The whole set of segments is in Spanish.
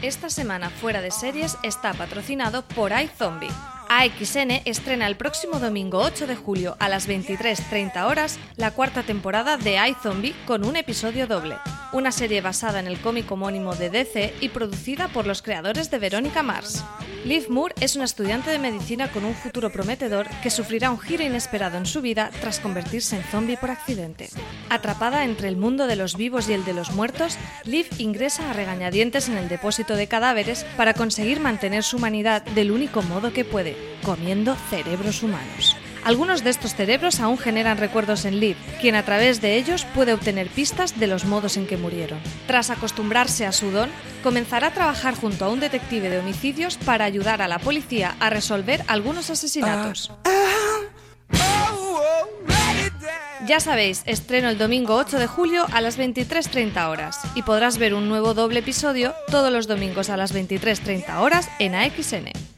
Esta semana fuera de series está patrocinado por iZombie. AXN estrena el próximo domingo 8 de julio a las 23.30 horas la cuarta temporada de iZombie con un episodio doble. Una serie basada en el cómic homónimo de DC y producida por los creadores de Verónica Mars. Liv Moore es una estudiante de medicina con un futuro prometedor que sufrirá un giro inesperado en su vida tras convertirse en zombie por accidente. Atrapada entre el mundo de los vivos y el de los muertos, Liv ingresa a regañadientes en el depósito de cadáveres para conseguir mantener su humanidad del único modo que puede, comiendo cerebros humanos. Algunos de estos cerebros aún generan recuerdos en Liv, quien a través de ellos puede obtener pistas de los modos en que murieron. Tras acostumbrarse a su don, comenzará a trabajar junto a un detective de homicidios para ayudar a la policía a resolver algunos asesinatos. Ya sabéis, estreno el domingo 8 de julio a las 23.30 horas y podrás ver un nuevo doble episodio todos los domingos a las 23.30 horas en AXN.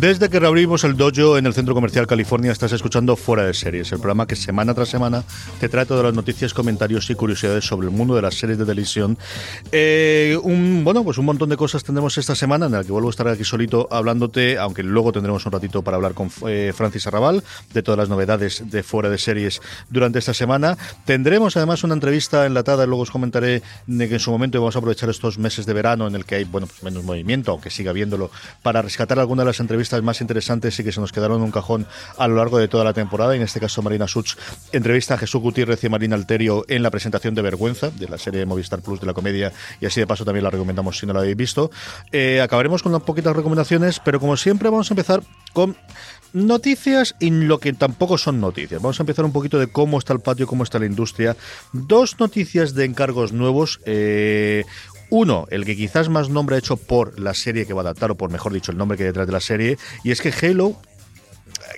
Desde que reabrimos el dojo en el Centro Comercial California, estás escuchando Fuera de Series, el programa que semana tras semana te trae todas las noticias, comentarios y curiosidades sobre el mundo de las series de televisión. Eh, bueno, pues un montón de cosas tendremos esta semana, en la que vuelvo a estar aquí solito hablándote, aunque luego tendremos un ratito para hablar con eh, Francis Arrabal de todas las novedades de Fuera de Series durante esta semana. Tendremos además una entrevista enlatada, luego os comentaré que en su momento vamos a aprovechar estos meses de verano en el que hay bueno, pues menos movimiento, aunque siga habiéndolo, para rescatar alguna de las entrevistas más interesantes y que se nos quedaron en un cajón a lo largo de toda la temporada. En este caso, Marina Such entrevista a Jesús Gutiérrez y Marina Alterio en la presentación de Vergüenza, de la serie de Movistar Plus de la comedia, y así de paso también la recomendamos si no la habéis visto. Eh, acabaremos con unas poquitas recomendaciones, pero como siempre vamos a empezar con noticias y lo que tampoco son noticias. Vamos a empezar un poquito de cómo está el patio, cómo está la industria. Dos noticias de encargos nuevos. Eh, uno, el que quizás más nombre ha hecho por la serie que va a adaptar, o por mejor dicho, el nombre que hay detrás de la serie, y es que Halo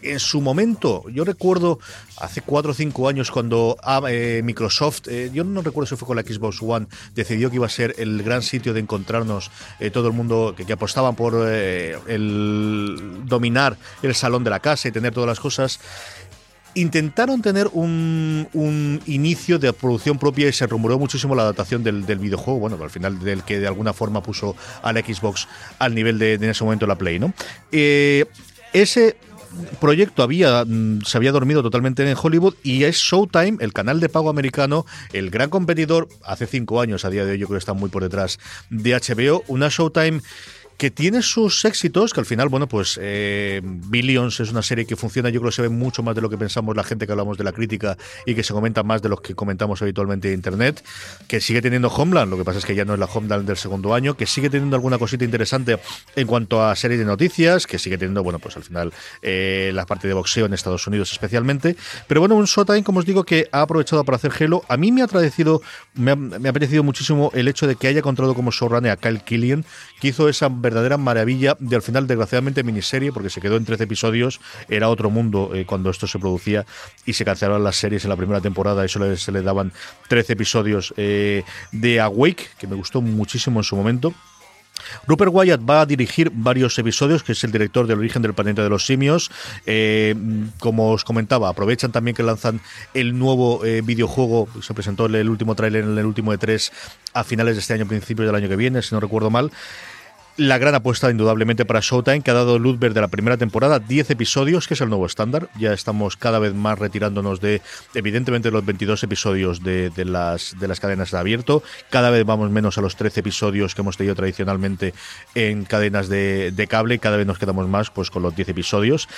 en su momento, yo recuerdo hace cuatro o cinco años cuando ah, eh, Microsoft, eh, yo no recuerdo si fue con la Xbox One, decidió que iba a ser el gran sitio de encontrarnos eh, todo el mundo que, que apostaban por el dominar el salón de la casa y tener todas las cosas intentaron tener un, un, inicio de producción propia y se rumoró muchísimo la adaptación del, del, videojuego, bueno, al final del que de alguna forma puso a la Xbox al nivel de, de en ese momento la Play, ¿no? Eh, ese proyecto había mm, se había dormido totalmente en Hollywood y es Showtime, el canal de pago americano, el gran competidor, hace cinco años, a día de hoy yo creo que está muy por detrás de HBO, una Showtime que tiene sus éxitos, que al final, bueno, pues eh, Billions es una serie que funciona, yo creo que se ve mucho más de lo que pensamos la gente que hablamos de la crítica y que se comenta más de los que comentamos habitualmente en Internet, que sigue teniendo Homeland, lo que pasa es que ya no es la Homeland del segundo año, que sigue teniendo alguna cosita interesante en cuanto a series de noticias, que sigue teniendo, bueno, pues al final eh, la parte de boxeo en Estados Unidos especialmente, pero bueno, un Showtime, como os digo, que ha aprovechado para hacer Halo. A mí me ha me ha, me ha parecido muchísimo el hecho de que haya encontrado como showrunner a Kyle Killian, que hizo esa verdadera maravilla de al final, desgraciadamente, miniserie, porque se quedó en 13 episodios, era otro mundo eh, cuando esto se producía y se cancelaron las series en la primera temporada solo se le daban 13 episodios eh, de Awake, que me gustó muchísimo en su momento. Rupert Wyatt va a dirigir varios episodios, que es el director del origen del planeta de los simios. Eh, como os comentaba, aprovechan también que lanzan el nuevo videojuego. Se presentó el, último tráiler en el último de tres a finales de este año, principios del año que viene, si no recuerdo mal. La gran apuesta, indudablemente, para Showtime, que ha dado luz verde la primera temporada, 10 episodios, que es el nuevo estándar. Ya estamos cada vez más retirándonos de, evidentemente, los 22 episodios de, de, las, de las cadenas de abierto. Cada vez vamos menos a los 13 episodios que hemos tenido tradicionalmente en cadenas de, de cable. Cada vez nos quedamos más pues con los 10 episodios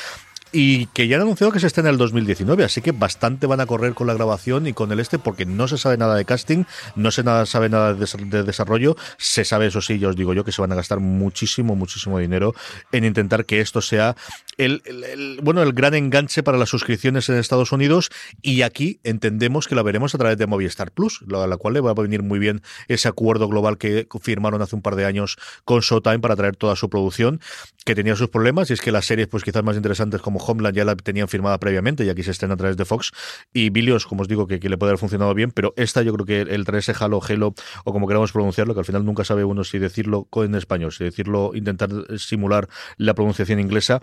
y que ya han anunciado que se está en el 2019, así que bastante van a correr con la grabación y con el este porque no se sabe nada de casting, no se nada, sabe nada de, desarrollo, se sabe eso sí, ya os digo yo que se van a gastar muchísimo, muchísimo dinero en intentar que esto sea el, bueno, el gran enganche para las suscripciones en Estados Unidos y aquí entendemos que la veremos a través de Movistar Plus, a la cual le va a venir muy bien ese acuerdo global que firmaron hace un par de años con Showtime para traer toda su producción, que tenía sus problemas y es que las series pues quizás más interesantes como Homeland ya la tenían firmada previamente y aquí se estrena a través de Fox. Y Billions, como os digo, que, le puede haber funcionado bien, pero esta yo creo que el 3 Halo, Halo, o como queramos pronunciarlo, que al final nunca sabe uno si decirlo en español, si decirlo, intentar simular la pronunciación inglesa,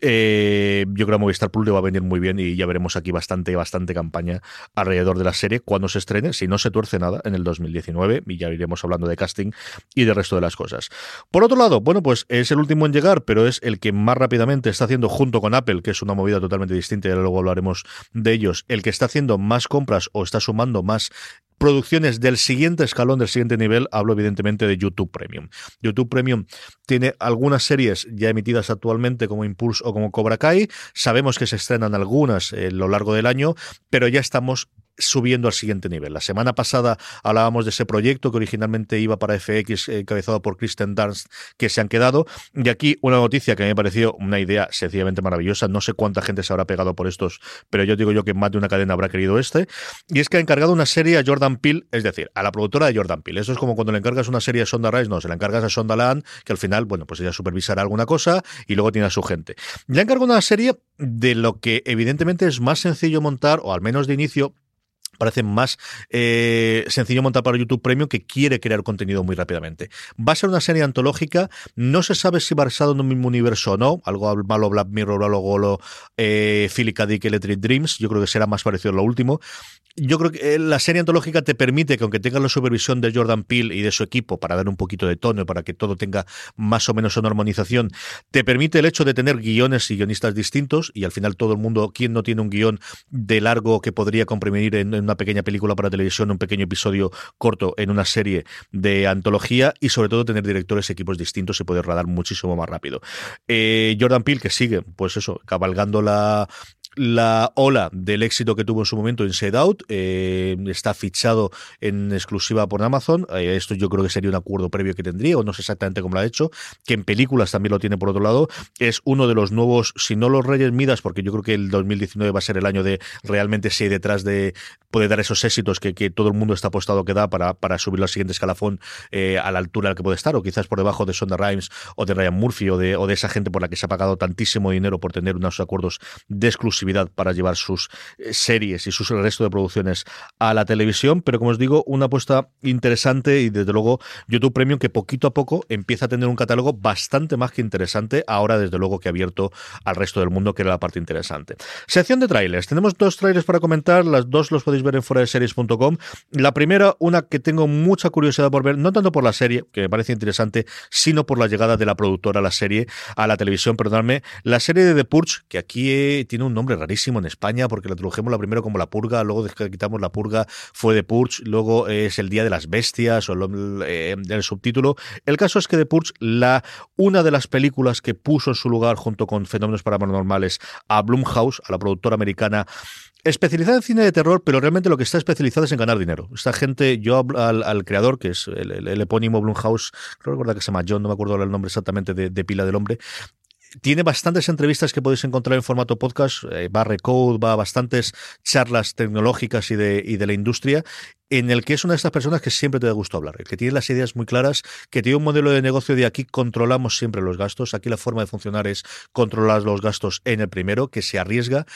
eh, yo creo que Movistar Plus le va a venir muy bien y ya veremos aquí bastante, bastante campaña alrededor de la serie cuando se estrene, si no se tuerce nada, en el 2019, y ya iremos hablando de casting y del resto de las cosas. Por otro lado, bueno, pues es el último en llegar, pero es el que más rápidamente está haciendo junto con Apple, que es una movida totalmente distinta, y luego hablaremos de ellos, el que está haciendo más compras o está sumando más producciones del siguiente escalón, del siguiente nivel, hablo evidentemente de YouTube Premium. YouTube Premium tiene algunas series ya emitidas actualmente como Impulse o como Cobra Kai, sabemos que se estrenan algunas a lo largo del año, pero ya estamos subiendo al siguiente nivel. La semana pasada hablábamos de ese proyecto que originalmente iba para FX, eh, encabezado por Kristen Dunst, que se han quedado. Y aquí una noticia que me pareció una idea sencillamente maravillosa. No sé cuánta gente se habrá pegado por estos, pero yo digo yo que más de una cadena habrá querido este. Y es que ha encargado una serie a Jordan Peele, es decir, a la productora de Jordan Peele. Eso es como cuando le encargas una serie a Sonda Rice, no, se la encargas a Sonda Land, que al final, bueno, pues ella supervisará alguna cosa y luego tiene a su gente. Le encargado una serie de lo que evidentemente es más sencillo montar, o al menos de inicio, parece más eh, sencillo montar para YouTube Premium que quiere crear contenido muy rápidamente. Va a ser una serie antológica, no se sabe si basado en un mismo universo o no, algo malo Black Mirror, algo golo eh, Philip. Dick Electric Dreams, yo creo que será más parecido a lo último, yo creo que eh, la serie antológica te permite que aunque tengas la supervisión de Jordan Peele y de su equipo para dar un poquito de tono, para que todo tenga más o menos una armonización, te permite el hecho de tener guiones y guionistas distintos y al final todo el mundo, ¿quién no tiene un guion de largo que podría comprimir en, una pequeña película para televisión, un pequeño episodio corto en una serie de antología y sobre todo tener directores y equipos distintos y poder radar muchísimo más rápido. Eh, Jordan Peele que sigue, pues eso, cabalgando la la ola del éxito que tuvo en su momento Inside Out. Eh, está fichado en exclusiva por Amazon. Eh, esto yo creo que sería un acuerdo previo que tendría, o no sé exactamente cómo lo ha hecho. Que en películas también lo tiene por otro lado. Es uno de los nuevos, si no los Reyes Midas, porque yo creo que el 2019 va a ser el año de realmente si detrás de poder dar esos éxitos que, todo el mundo está apostado que da para, para subir al siguiente escalafón eh, a la altura al que puede estar, o quizás por debajo de Sonda Rhimes o de Ryan Murphy o de, o de esa gente por la que se ha pagado tantísimo dinero por tener unos acuerdos de para llevar sus eh, series y sus resto de producciones a la televisión, pero como os digo, una apuesta interesante y desde luego YouTube Premium que poquito a poco empieza a tener un catálogo bastante más que interesante, ahora desde luego que abierto al resto del mundo, que era la parte interesante. Sección de trailers. Tenemos dos trailers para comentar, las dos los podéis ver en fuera de series.com. La primera, una que tengo mucha curiosidad por ver, no tanto por la serie, que me parece interesante, sino por la llegada de la productora a la serie, a la televisión, perdonadme, la serie de The Purge, que aquí eh, tiene un nombre rarísimo en España porque la tradujimos la primero como la purga, luego quitamos la purga fue de Purge, luego es el Día de las Bestias o el, eh, el subtítulo. El caso es que de Purge, la, una de las películas que puso en su lugar junto con Fenómenos Paranormales a Blumhouse, a la productora americana especializada en cine de terror, pero realmente lo que está especializada es en ganar dinero. Esta gente, yo al, creador, que es el, epónimo Blumhouse, creo que se llama John, no me acuerdo el nombre exactamente de pila del hombre, tiene bastantes entrevistas que podéis encontrar en formato podcast, eh, va Recode, va a bastantes charlas tecnológicas y de, y de la industria, en el que es una de estas personas que siempre te da gusto hablar, que tiene las ideas muy claras, que tiene un modelo de negocio de aquí controlamos siempre los gastos, aquí la forma de funcionar es controlar los gastos en el primero, que se arriesga,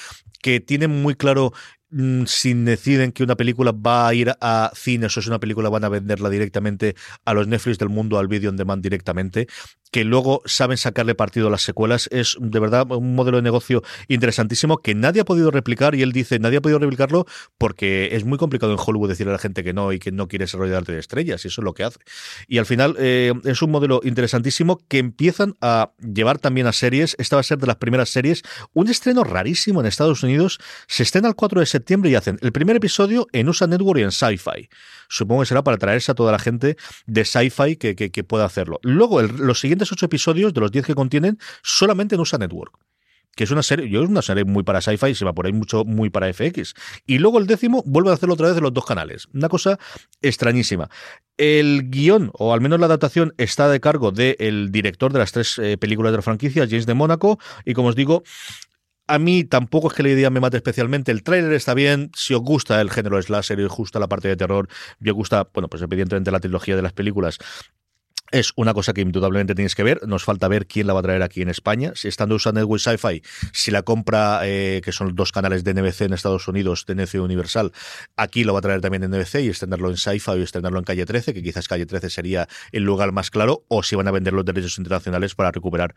que tiene muy claro Mm, si deciden que una película va a ir a cines o es una película van a venderla directamente a los Netflix del mundo, al video on demand directamente. Que luego saben sacarle partido a las secuelas. Es de verdad un modelo de negocio interesantísimo que nadie ha podido replicar y él dice nadie ha podido replicarlo porque es muy complicado en Hollywood decirle a la gente que no y que no quiere desarrollar arte de estrellas y eso es lo que hace. Y al final eh, es un modelo interesantísimo que empiezan a llevar también a series. Esta va a ser de las primeras series. Un estreno rarísimo en Estados Unidos. Se estrena el 4 de septiembre y hacen el primer episodio en USA Network y en Sci-Fi. Supongo que será para traerse a toda la gente de Sci-Fi que, que, pueda hacerlo. Luego, los siguientes ocho episodios de los 10 que contienen solamente en USA Network que es una serie, yo es una serie muy para sci-fi, se va por ahí mucho muy para FX. Y luego el décimo vuelve a hacerlo otra vez de los dos canales. Una cosa extrañísima. El guion, o al menos la adaptación, está de cargo del director de las tres eh, películas de la franquicia, James de Mónaco, y como os digo, a mí tampoco es que la idea me mate especialmente. El tráiler está bien. Si os gusta el género slasher y os gusta la parte de terror, y os gusta, bueno, pues evidentemente la trilogía de las películas, es una cosa que indudablemente tienes que ver. Nos falta ver quién la va a traer aquí en España. Si estando usando Network Sci-Fi, si la compra, eh, que son dos canales de NBC en Estados Unidos, de NBC Universal, aquí lo va a traer también en NBC y extenderlo en Sci-Fi y extenderlo en Calle 13, que quizás Calle 13 sería el lugar más claro, o si van a vender los derechos internacionales para recuperar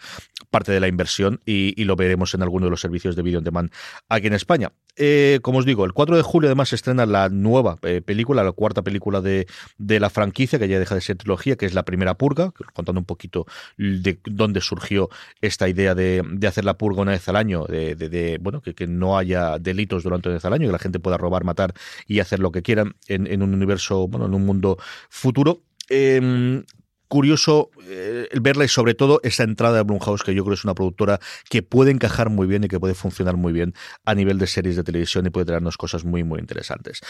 parte de la inversión y, lo veremos en alguno de los servicios de video on demand aquí en España. Eh, como os digo, el 4 de julio además se estrena la nueva eh, película, la cuarta película de, de la franquicia, que ya deja de ser trilogía, que es la primera Purga, contando un poquito de dónde surgió esta idea de, hacer la purga una vez al año, de, bueno, que, no haya delitos durante una vez al año, que la gente pueda robar, matar y hacer lo que quieran en, un universo, bueno, en un mundo futuro. Em, curioso eh, verla y sobre todo esa entrada de Blumhouse, que yo creo es una productora que puede encajar muy bien y que puede funcionar muy bien a nivel de series de televisión y puede traernos cosas muy, muy interesantes.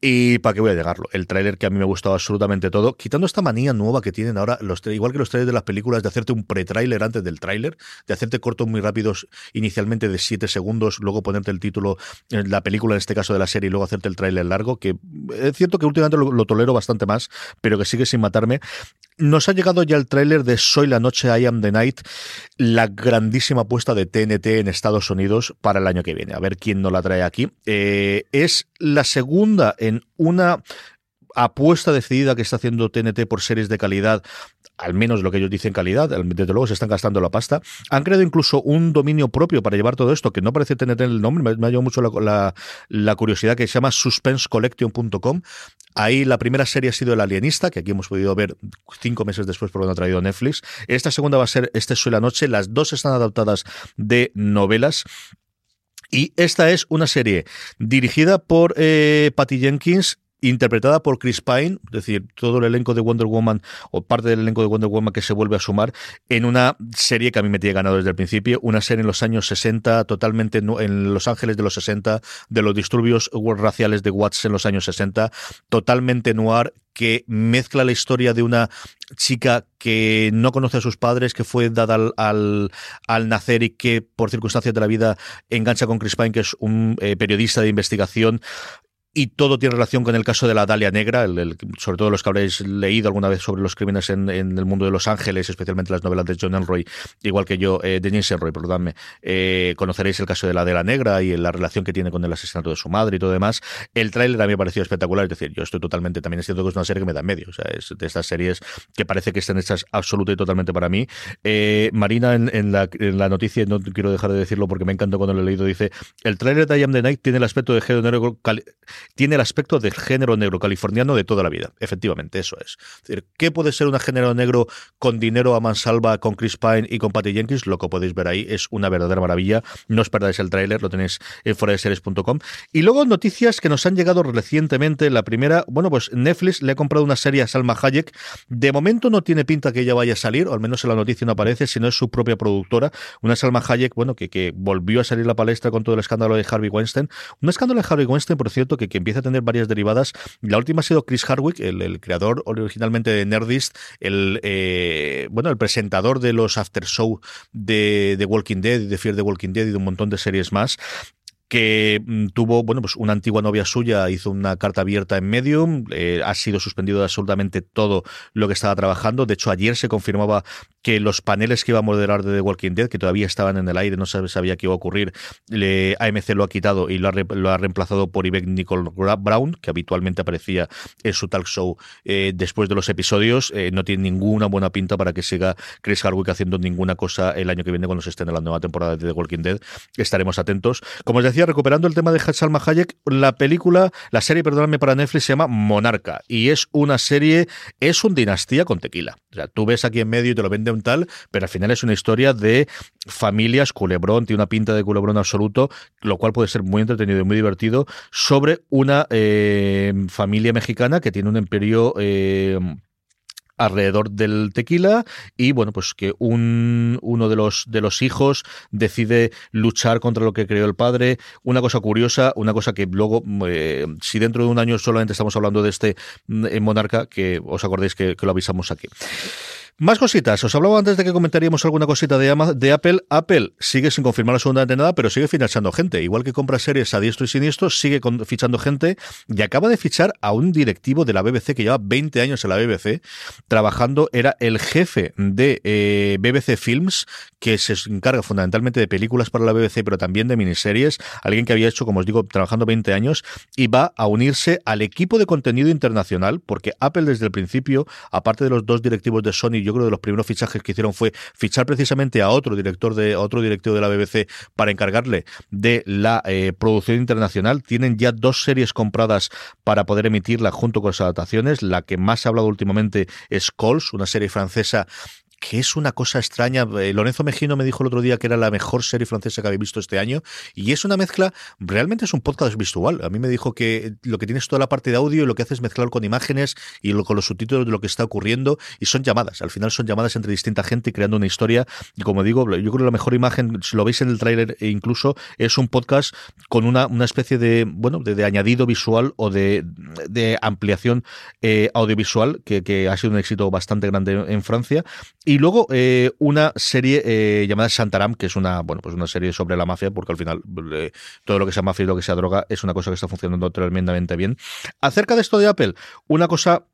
Y para qué voy a llegarlo, el tráiler que a mí me ha gustado absolutamente todo, quitando esta manía nueva que tienen ahora, los igual que los trailers de las películas, de hacerte un pre-tráiler antes del tráiler, de hacerte cortos muy rápidos inicialmente de 7 segundos, luego ponerte el título, en la película en este caso de la serie y luego hacerte el tráiler largo, que es cierto que últimamente lo tolero bastante más, pero que sigue sin matarme. Nos ha llegado ya el tráiler de Soy la noche, I am the night, la grandísima apuesta de TNT en Estados Unidos para el año que viene. A ver quién nos la trae aquí. Eh, es la segunda en una apuesta decidida que está haciendo TNT por series de calidad al menos lo que ellos dicen calidad, desde luego se están gastando la pasta. Han creado incluso un dominio propio para llevar todo esto, que no parece tener el nombre, me, ha llevado mucho la, curiosidad, que se llama suspensecollection.com. Ahí la primera serie ha sido El Alienista, que aquí hemos podido ver cinco meses después por lo que ha traído Netflix. Esta segunda va a ser Este soy la noche. Las dos están adaptadas de novelas. Y esta es una serie dirigida por eh, Patty Jenkins interpretada por Chris Pine, es decir, todo el elenco de Wonder Woman o parte del elenco de Wonder Woman que se vuelve a sumar en una serie que a mí me tiene ganado desde el principio, una serie en los años 60, totalmente en Los Ángeles de los 60, de los disturbios raciales de Watts en los años 60, totalmente noir, que mezcla la historia de una chica que no conoce a sus padres, que fue dada al, al, nacer y que por circunstancias de la vida engancha con Chris Pine, que es un eh, periodista de investigación y todo tiene relación con el caso de la Dalia Negra, el, sobre todo los que habréis leído alguna vez sobre los crímenes en, el mundo de Los Ángeles, especialmente las novelas de John Elroy, igual que yo, eh, de James Elroy, perdónme, eh, conoceréis el caso de la Dalia Negra y la relación que tiene con el asesinato de su madre y todo demás. El tráiler a mí me ha parecido espectacular, es decir, yo estoy totalmente, también es cierto que es una serie que me da medio, o sea, es de estas series que parece que están hechas absoluta y totalmente para mí. Eh, Marina en, la, noticia, no quiero dejar de decirlo porque me encantó cuando lo he leído, dice, el tráiler de I Am the Night tiene el aspecto de género tiene el aspecto del género negro californiano de toda la vida. Efectivamente, eso es. decir, ¿qué puede ser un género negro con dinero a mansalva, con Chris Pine y con Patty Jenkins? Lo que podéis ver ahí es una verdadera maravilla. No os perdáis el tráiler, lo tenéis en foradeseries.com. Y luego noticias que nos han llegado recientemente. La primera, bueno, pues Netflix le ha comprado una serie a Salma Hayek. De momento no tiene pinta que ella vaya a salir, o al menos en la noticia no aparece, sino es su propia productora. Una Salma Hayek, bueno, que, que volvió a salir a la palestra con todo el escándalo de Harvey Weinstein. Un escándalo de Harvey Weinstein, por cierto, que, que empieza a tener varias derivadas. La última ha sido Chris Hardwick, el, creador originalmente de Nerdist, el eh, bueno, el presentador de los after show de, Walking Dead, de Fear the Walking Dead y de un montón de series más que mm, tuvo, bueno, pues una antigua novia suya hizo una carta abierta en Medium, eh, ha sido suspendido de absolutamente todo lo que estaba trabajando. De hecho, ayer se confirmaba que los paneles que iba a moderar de The Walking Dead, que todavía estaban en el aire, no sabía qué iba a ocurrir, AMC lo ha quitado y lo ha, lo ha reemplazado por Yvette Nicole Brown, que habitualmente aparecía en su talk show eh, después de los episodios. Eh, no tiene ninguna buena pinta para que siga Chris Hardwick haciendo ninguna cosa el año que viene cuando se esté en la nueva temporada de The Walking Dead. Estaremos atentos. Como os decía, recuperando el tema de Salma Hayek, la película, la serie, perdóname, para Netflix se llama Monarca y es una serie, es un dinastía con tequila. O sea, tú ves aquí en medio y te lo vende un tal, pero al final es una historia de familias, culebrón, tiene una pinta de culebrón absoluto, lo cual puede ser muy entretenido y muy divertido, sobre una eh, familia mexicana que tiene un imperio eh, alrededor del tequila y bueno pues que un, uno de los de los hijos decide luchar contra lo que creó el padre. Una cosa curiosa una cosa que luego eh, si dentro de un año solamente estamos hablando de este mm, monarca que os acordéis que lo avisamos aquí más cositas. Os hablaba antes de que comentaríamos alguna cosita de, de Apple. Apple sigue sin confirmar absolutamente nada, pero sigue fichando gente. Igual que compra series a diestro y siniestro, sigue fichando gente y acaba de fichar a un directivo de la BBC que lleva 20 años en la BBC trabajando. Era el jefe de eh, BBC Films, que se encarga fundamentalmente de películas para la BBC, pero también de miniseries. Alguien que había hecho, como os digo, trabajando 20 años y va a unirse al equipo de contenido internacional, porque Apple desde el principio, aparte de los dos directivos de Sony yo creo que de los primeros fichajes que hicieron fue fichar precisamente a otro director de otro directivo de la BBC para encargarle de la eh, producción internacional. Tienen ya dos series compradas para poder emitirla junto con las adaptaciones. La que más se ha hablado últimamente es Cols, una serie francesa que es una cosa extraña. Eh, Lorenzo Mejino me dijo el otro día que era la mejor serie francesa que había visto este año y es una mezcla, realmente es un podcast visual. A mí me dijo que lo que tienes toda la parte de audio y lo que haces es mezclar con imágenes y con los subtítulos de lo que está ocurriendo y son llamadas. Al final son llamadas entre distinta gente creando una historia y como digo, yo creo que la mejor imagen, si lo veis en el tráiler e incluso, es un podcast con una, una especie de, bueno, de, añadido visual o de, de ampliación eh, audiovisual que ha sido un éxito bastante grande en Francia y luego eh, una serie eh, llamada Santaram, que es una, bueno, pues una serie sobre la mafia, porque al final eh, todo lo que sea mafia y lo que sea droga es una cosa que está funcionando tremendamente bien. Acerca de esto de Apple, una cosa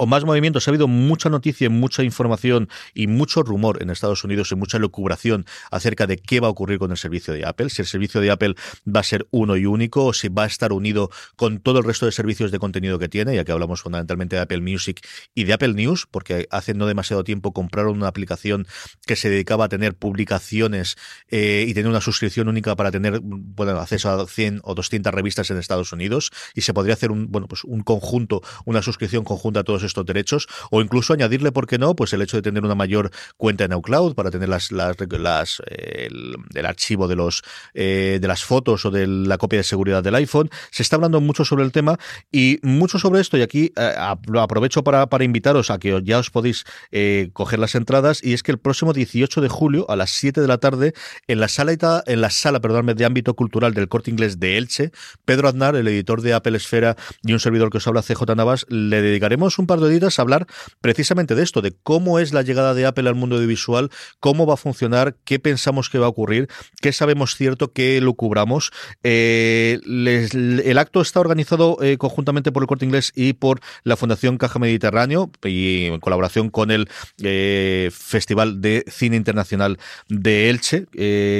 o más movimientos. Ha habido mucha noticia, mucha información y mucho rumor en Estados Unidos y mucha locubración acerca de qué va a ocurrir con el servicio de Apple. Si el servicio de Apple va a ser uno y único o si va a estar unido con todo el resto de servicios de contenido que tiene, ya que hablamos fundamentalmente de Apple Music y de Apple News, porque hace no demasiado tiempo compraron una aplicación que se dedicaba a tener publicaciones eh, y tener una suscripción única para tener bueno, acceso a 100 o 200 revistas en Estados Unidos y se podría hacer un, bueno, pues un conjunto, una suscripción conjunta a todos estos derechos o incluso añadirle, ¿por qué no? Pues el hecho de tener una mayor cuenta en iCloud para tener las, las, las el, archivo de los eh, de las fotos o de la copia de seguridad del iPhone. Se está hablando mucho sobre el tema y mucho sobre esto y aquí eh, aprovecho para, para invitaros a que ya os podéis eh, coger las entradas y es que el próximo 18 de julio a las 7 de la tarde en la sala en la sala, perdón, de ámbito cultural del Corte Inglés de Elche, Pedro Aznar, el editor de Apple Esfera y un servidor que os habla CJ Navas, le dedicaremos un par de a hablar precisamente de esto, de cómo es la llegada de Apple al mundo audiovisual, cómo va a funcionar, qué pensamos que va a ocurrir, qué sabemos cierto, qué lo cubramos. Eh, el acto está organizado eh, conjuntamente por el Corte Inglés y por la Fundación Caja Mediterráneo y en colaboración con el eh, Festival de Cine Internacional de Elche.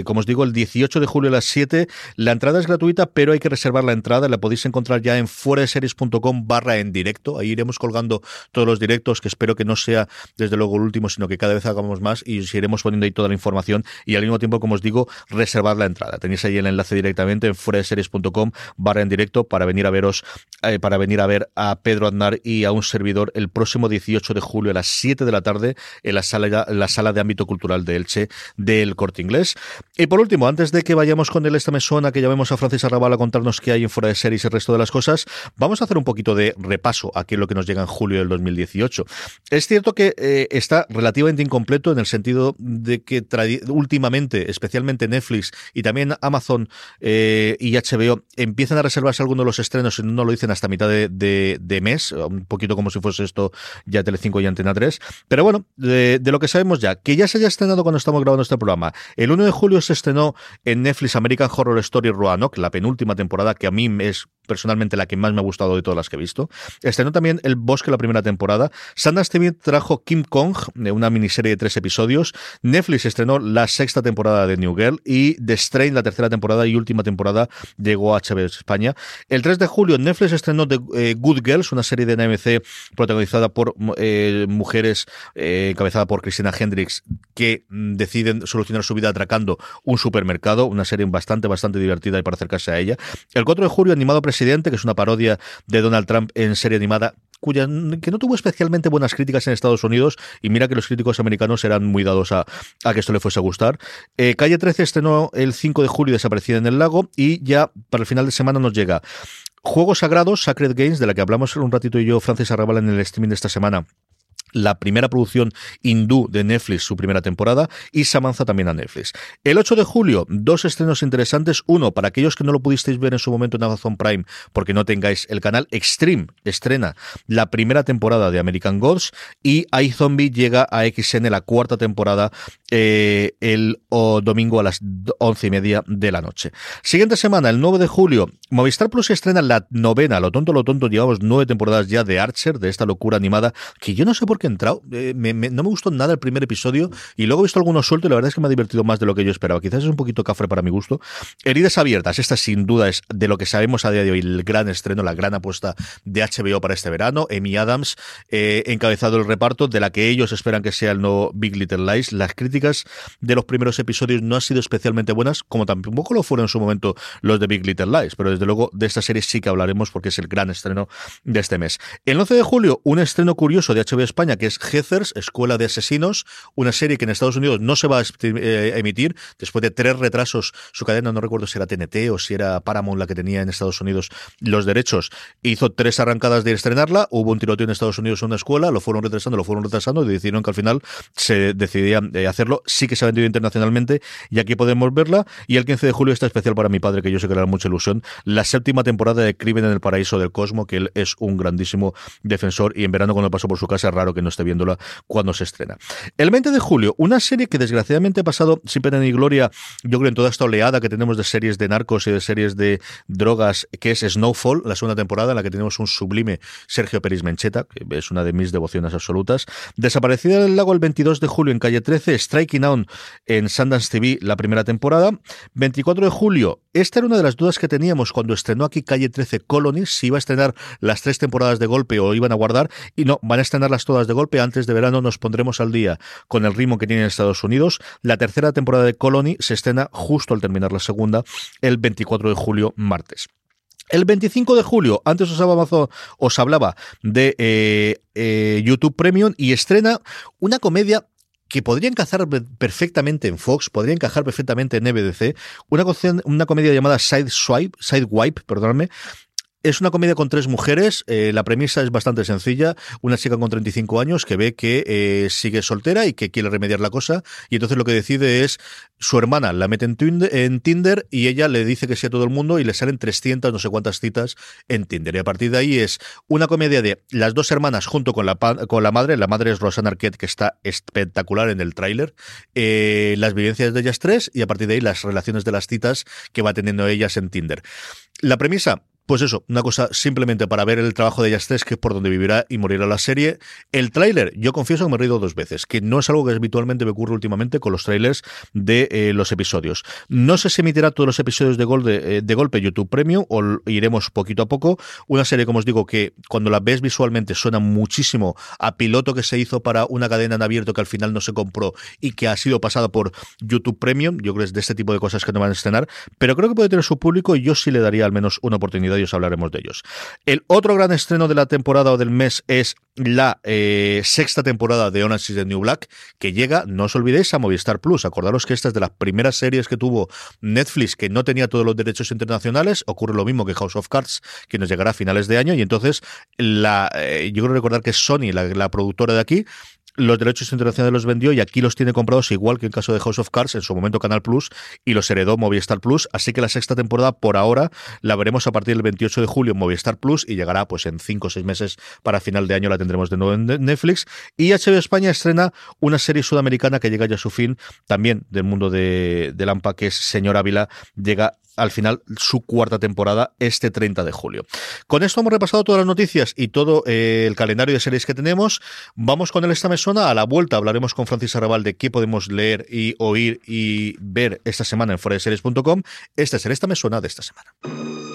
como os digo, el 18 de julio a las 7. La entrada es gratuita, pero hay que reservar la entrada. La podéis encontrar ya en fueraseries.com barra en directo. Ahí iremos colgando todos los directos, que espero que no sea desde luego el último, sino que cada vez hagamos más y os iremos poniendo ahí toda la información y al mismo tiempo, como os digo, reservar la entrada. Tenéis ahí el enlace directamente en fueraseries.com barra en directo para venir a veros, eh, para venir a ver a Pedro Aznar y a un servidor el próximo 18 de julio a las 7 de la tarde en la sala, la sala de ámbito cultural de Elche del Corte Inglés. Y por último, antes de que vayamos con el esta mesona, que llamemos a Francis Arrabal a contarnos qué hay en fuera de series y el resto de las cosas, vamos a hacer un poquito de repaso aquí en lo que nos llega en julio del 2018. Es cierto que eh, está relativamente incompleto en el sentido de que últimamente, especialmente Netflix y también Amazon eh, y HBO, empiezan a reservarse algunos de los estrenos y no lo dicen hasta mitad de, mes, un poquito como si fuese esto ya Telecinco y Antena 3. Pero bueno, de, lo que sabemos ya, que ya se haya estrenado cuando estamos grabando este programa. El 1 de julio se estrenó en Netflix American Horror Story Roanoke, la penúltima temporada que a mí es personalmente la que más me ha gustado de todas las que he visto. Estrenó también El Bosque la primera temporada. Sundance TV trajo Kim Kong, una miniserie de tres episodios. Netflix estrenó la sexta temporada de New Girl y The Strain, la tercera temporada y última temporada, llegó a HBO España. El 3 de julio Netflix estrenó The eh, Good Girls, una serie de NMC protagonizada por eh, mujeres, eh, encabezada por Christina Hendricks, que mm, deciden solucionar su vida atracando un supermercado, una serie bastante, bastante divertida y para acercarse a ella. El 4 de julio, animado que es una parodia de Donald Trump en serie animada cuya que no tuvo especialmente buenas críticas en Estados Unidos y mira que los críticos americanos eran muy dados a, que esto le fuese a gustar. Eh, Calle 13 estrenó el 5 de julio Desaparecida en el lago y ya para el final de semana nos llega Juegos Sagrados, Sacred Games, de la que hablamos un ratito y yo, Francis Arrabal, en el streaming de esta semana la primera producción hindú de Netflix, su primera temporada, y Samantha también a Netflix. El 8 de julio, dos estrenos interesantes. Uno, para aquellos que no lo pudisteis ver en su momento en Amazon Prime, porque no tengáis el canal, Extreme estrena la primera temporada de American Gods y iZombie llega a XN la cuarta temporada eh, el domingo a las once y media de la noche. Siguiente semana, el 9 de julio, Movistar Plus estrena la novena, lo tonto, lo tonto, llevamos nueve temporadas ya de Archer, de esta locura animada, que yo no sé por que he entrado. Eh, no me gustó nada el primer episodio y luego he visto algunos sueltos y la verdad es que me ha divertido más de lo que yo esperaba. Quizás es un poquito cafre para mi gusto. Heridas abiertas, esta sin duda es de lo que sabemos a día de hoy el gran estreno, la gran apuesta de HBO para este verano. Amy Adams, eh, encabezado el reparto de la que ellos esperan que sea el nuevo Big Little Lies. Las críticas de los primeros episodios no han sido especialmente buenas, como tampoco lo fueron en su momento los de Big Little Lies, pero desde luego de esta serie sí que hablaremos porque es el gran estreno de este mes. El 11 de julio, un estreno curioso de HBO España que es Heathers, Escuela de Asesinos, una serie que en Estados Unidos no se va a eh, emitir después de tres retrasos. Su cadena, no recuerdo si era TNT o si era Paramount la que tenía en Estados Unidos los derechos. Hizo tres arrancadas de estrenarla, hubo un tiroteo en Estados Unidos en una escuela, lo fueron retrasando, lo fueron retrasando y decidieron que al final se decidían eh, hacerlo. Sí que se ha vendido internacionalmente y aquí podemos verla. Y el 15 de julio está especial para mi padre, que yo sé que le da mucha ilusión, la séptima temporada de Crimen en el Paraíso del Cosmo, que él es un grandísimo defensor y en verano cuando pasó por su casa es raro que no esté viéndola cuando se estrena. El 20 de julio, una serie que desgraciadamente ha pasado sin pena ni gloria, yo creo en toda esta oleada que tenemos de series de narcos y de series de drogas, que es Snowfall, la segunda temporada, en la que tenemos un sublime Sergio Peris Mencheta, que es una de mis devociones absolutas. Desaparecida del lago el 22 de julio en calle 13, Striking On en Sundance TV, la primera temporada. 24 de julio, esta era una de las dudas que teníamos cuando estrenó aquí Calle 13 Colony, si iba a estrenar las tres temporadas de golpe o iban a guardar, y no, van a estrenarlas todas de golpe. Antes de verano nos pondremos al día con el ritmo que tiene en Estados Unidos. La tercera temporada de Colony se estrena justo al terminar la segunda, el 24 de julio, martes. El 25 de julio, antes os hablaba, os hablaba de eh, eh, YouTube Premium y estrena una comedia que podría encajar perfectamente en Fox, podría encajar perfectamente en NBDC, una, una comedia llamada Side Swipe, Side Wipe, perdóname, es una comedia con tres mujeres. Eh, la premisa es bastante sencilla. Una chica con 35 años que ve que eh, sigue soltera y que quiere remediar la cosa. Y entonces lo que decide es su hermana la mete en Tinder, y ella le dice que sí a todo el mundo y le salen 300 no sé cuántas citas en Tinder. Y a partir de ahí es una comedia de las dos hermanas junto con la, con la madre. La madre es Rosanna Arquette, que está espectacular en el tráiler. Eh, las vivencias de ellas tres y a partir de ahí las relaciones de las citas que va teniendo ellas en Tinder. La premisa, pues eso, una cosa simplemente para ver el trabajo de ellas tres, que es por donde vivirá y morirá la serie. El tráiler, yo confieso que me he reído dos veces, que no es algo que habitualmente me ocurre últimamente con los trailers de eh, los episodios. No sé si emitirá todos los episodios de, gol de, eh, de, golpe YouTube Premium o iremos poquito a poco. Una serie, como os digo, que cuando la ves visualmente suena muchísimo a piloto que se hizo para una cadena en abierto que al final no se compró y que ha sido pasada por YouTube Premium. Yo creo que es de este tipo de cosas que no van a estrenar, pero creo que puede tener su público y yo sí le daría al menos una oportunidad hablaremos de ellos. El otro gran estreno de la temporada o del mes es la eh, sexta temporada de Orange is the New Black, que llega, no os olvidéis, a Movistar Plus. Acordaros que esta es de las primeras series que tuvo Netflix que no tenía todos los derechos internacionales. Ocurre lo mismo que House of Cards, que nos llegará a finales de año. Y entonces, eh, yo creo recordar que Sony, la productora de aquí, los derechos internacionales los vendió y aquí los tiene comprados igual que en caso de House of Cards, en su momento Canal Plus, y los heredó Movistar Plus. Así que la sexta temporada, por ahora, la veremos a partir del 28 de julio en Movistar Plus y llegará pues en 5 o 6 meses para final de año la tendremos de nuevo en Netflix. Y HBO España estrena una serie sudamericana que llega ya a su fin, también del mundo de, de Lampa, que es Señor Ávila, llega al final su cuarta temporada este 30 de julio. Con esto hemos repasado todas las noticias y todo eh, el calendario de series que tenemos. Vamos con el Esta Mesona. A la vuelta hablaremos con Francis Arrabal de qué podemos leer y oír y ver esta semana en foreseries.com. Este es el Esta Mesona de esta semana.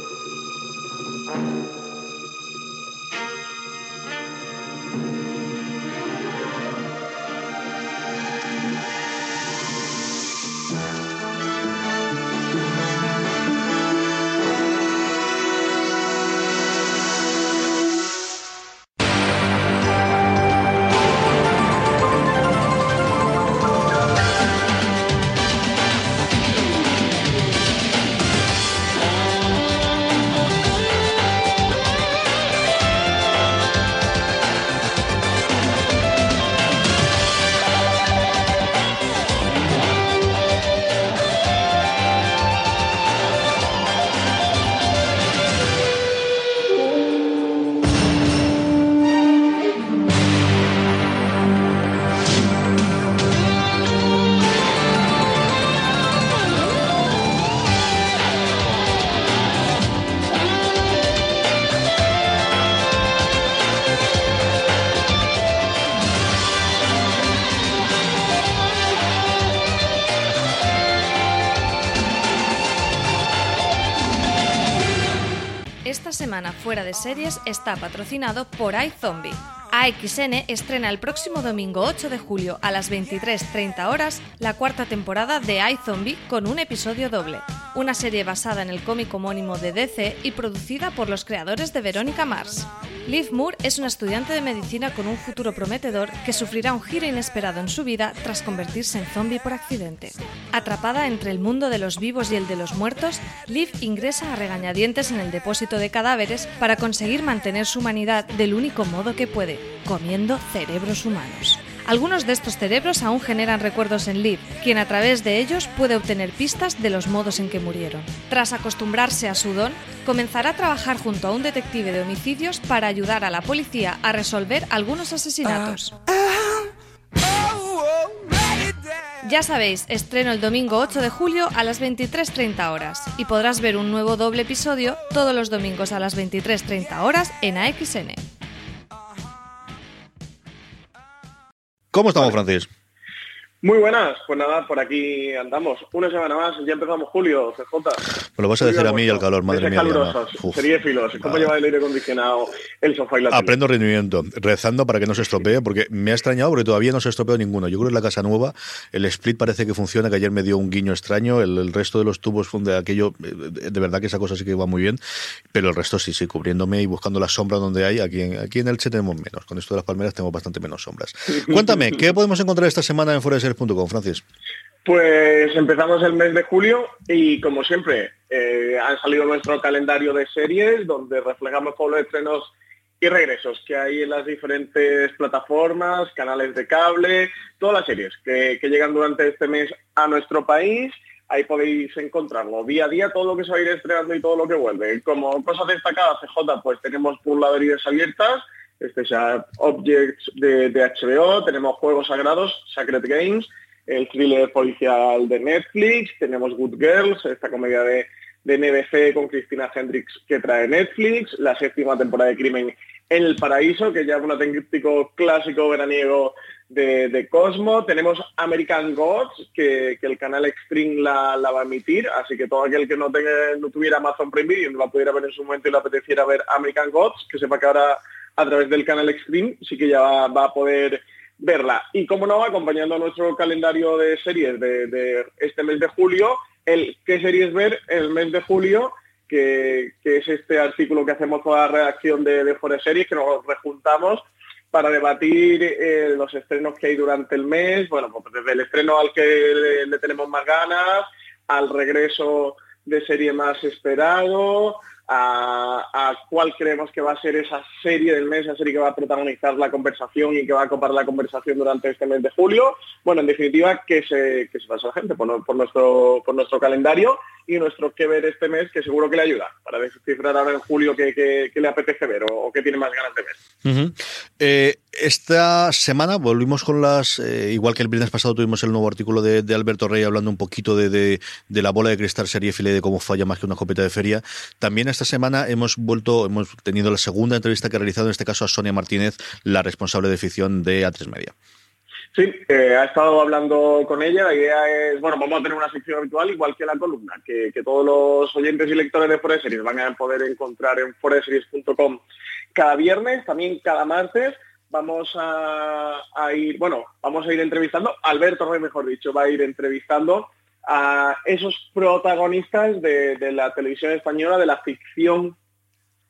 Fuera de Series está patrocinado por iZombie. AXN estrena el próximo domingo 8 de julio a las 23.30 horas la cuarta temporada de iZombie con un episodio doble, una serie basada en el cómic homónimo de DC y producida por los creadores de Verónica Mars. Liv Moore es una estudiante de medicina con un futuro prometedor que sufrirá un giro inesperado en su vida tras convertirse en zombie por accidente. Atrapada entre el mundo de los vivos y el de los muertos, Liv ingresa a regañadientes en el depósito de cadáveres para conseguir mantener su humanidad del único modo que puede, comiendo cerebros humanos. Algunos de estos cerebros aún generan recuerdos en Liv, quien a través de ellos puede obtener pistas de los modos en que murieron. Tras acostumbrarse a su don, comenzará a trabajar junto a un detective de homicidios para ayudar a la policía a resolver algunos asesinatos. Ya sabéis, estreno el domingo 8 de julio a las 23.30 horas y podrás ver un nuevo doble episodio todos los domingos a las 23.30 horas en AXN. ¿Cómo estamos, Francis? Muy buenas, pues nada, por aquí andamos. Una semana más, ya empezamos julio, CJ. Me lo vas a decir a mí y al calor, madre mía. Sería filos. ¿Cómo lleva el aire acondicionado, el sofá y la Aprendo rendimiento, rezando para que no se estropee, porque me ha extrañado porque todavía no se estropeó ninguno. Yo creo que es la casa nueva, el split parece que funciona, que ayer me dio un guiño extraño, el, resto de los tubos funde aquello, eh, de verdad que esa cosa sí que va muy bien, pero el resto sí, sí, cubriéndome y buscando la sombra donde hay. Aquí en, aquí en Elche tenemos menos, con esto de las palmeras tenemos bastante menos sombras. Cuéntame, ¿qué podemos encontrar esta semana en Foreser Francis? Pues empezamos el mes de julio y como siempre eh, han salido nuestro calendario de series donde reflejamos todos los estrenos y regresos que hay en las diferentes plataformas, canales de cable, todas las series que, llegan durante este mes a nuestro país. Ahí podéis encontrarlo día a día, todo lo que se va a ir estrenando y todo lo que vuelve. Como cosas destacadas, CJ, pues tenemos burladerías abiertas, este Objects de, HBO, tenemos Juegos Sagrados, Sacred Games, el thriller policial de Netflix, tenemos Good Girls, esta comedia de, de NBC con Cristina Hendricks que trae Netflix, la séptima temporada de Crimen en el Paraíso, que ya es un auténtico clásico veraniego de, Cosmo. Tenemos American Gods, que, el canal Extreme la, va a emitir, así que todo aquel que no, tenga, no tuviera Amazon Prime Video no la pudiera ver en su momento y le apeteciera ver American Gods, que sepa que ahora a través del canal Extreme sí que ya va a poder verla. Y como no, acompañando a nuestro calendario de series de, este mes de julio, el qué series ver el mes de julio que, es este artículo que hacemos con la redacción de, de Forest Series, que nos rejuntamos para debatir eh, los estrenos que hay durante el mes, bueno, pues desde el estreno al que le tenemos más ganas, al regreso de serie más esperado, a, cuál creemos que va a ser esa serie del mes, esa serie que va a protagonizar la conversación y que va a copar la conversación durante este mes de julio. Bueno, en definitiva, que se, que se pasa la gente por, nuestro, por nuestro calendario y nuestro que ver este mes, que seguro que le ayuda para descifrar ahora en julio qué, le apetece ver o, qué tiene más ganas de ver. Eh, esta semana volvimos con las, eh, igual que el viernes pasado tuvimos el nuevo artículo de, Alberto Rey hablando un poquito de, de, la bola de cristal serie file de cómo falla más que una copeta de feria. También esta semana hemos vuelto, hemos tenido la segunda entrevista que ha realizado en este caso a Sonia Martínez, la responsable de ficción de A3 Media. Sí, eh, ha estado hablando con ella. La idea es, bueno, vamos a tener una sección habitual igual que la columna, que, todos los oyentes y lectores de Forest Series van a poder encontrar en foreseries.com cada viernes, también cada martes. Vamos a, ir, bueno, vamos a ir entrevistando, Alberto Rey, mejor dicho, va a ir entrevistando a esos protagonistas de la televisión española, de la ficción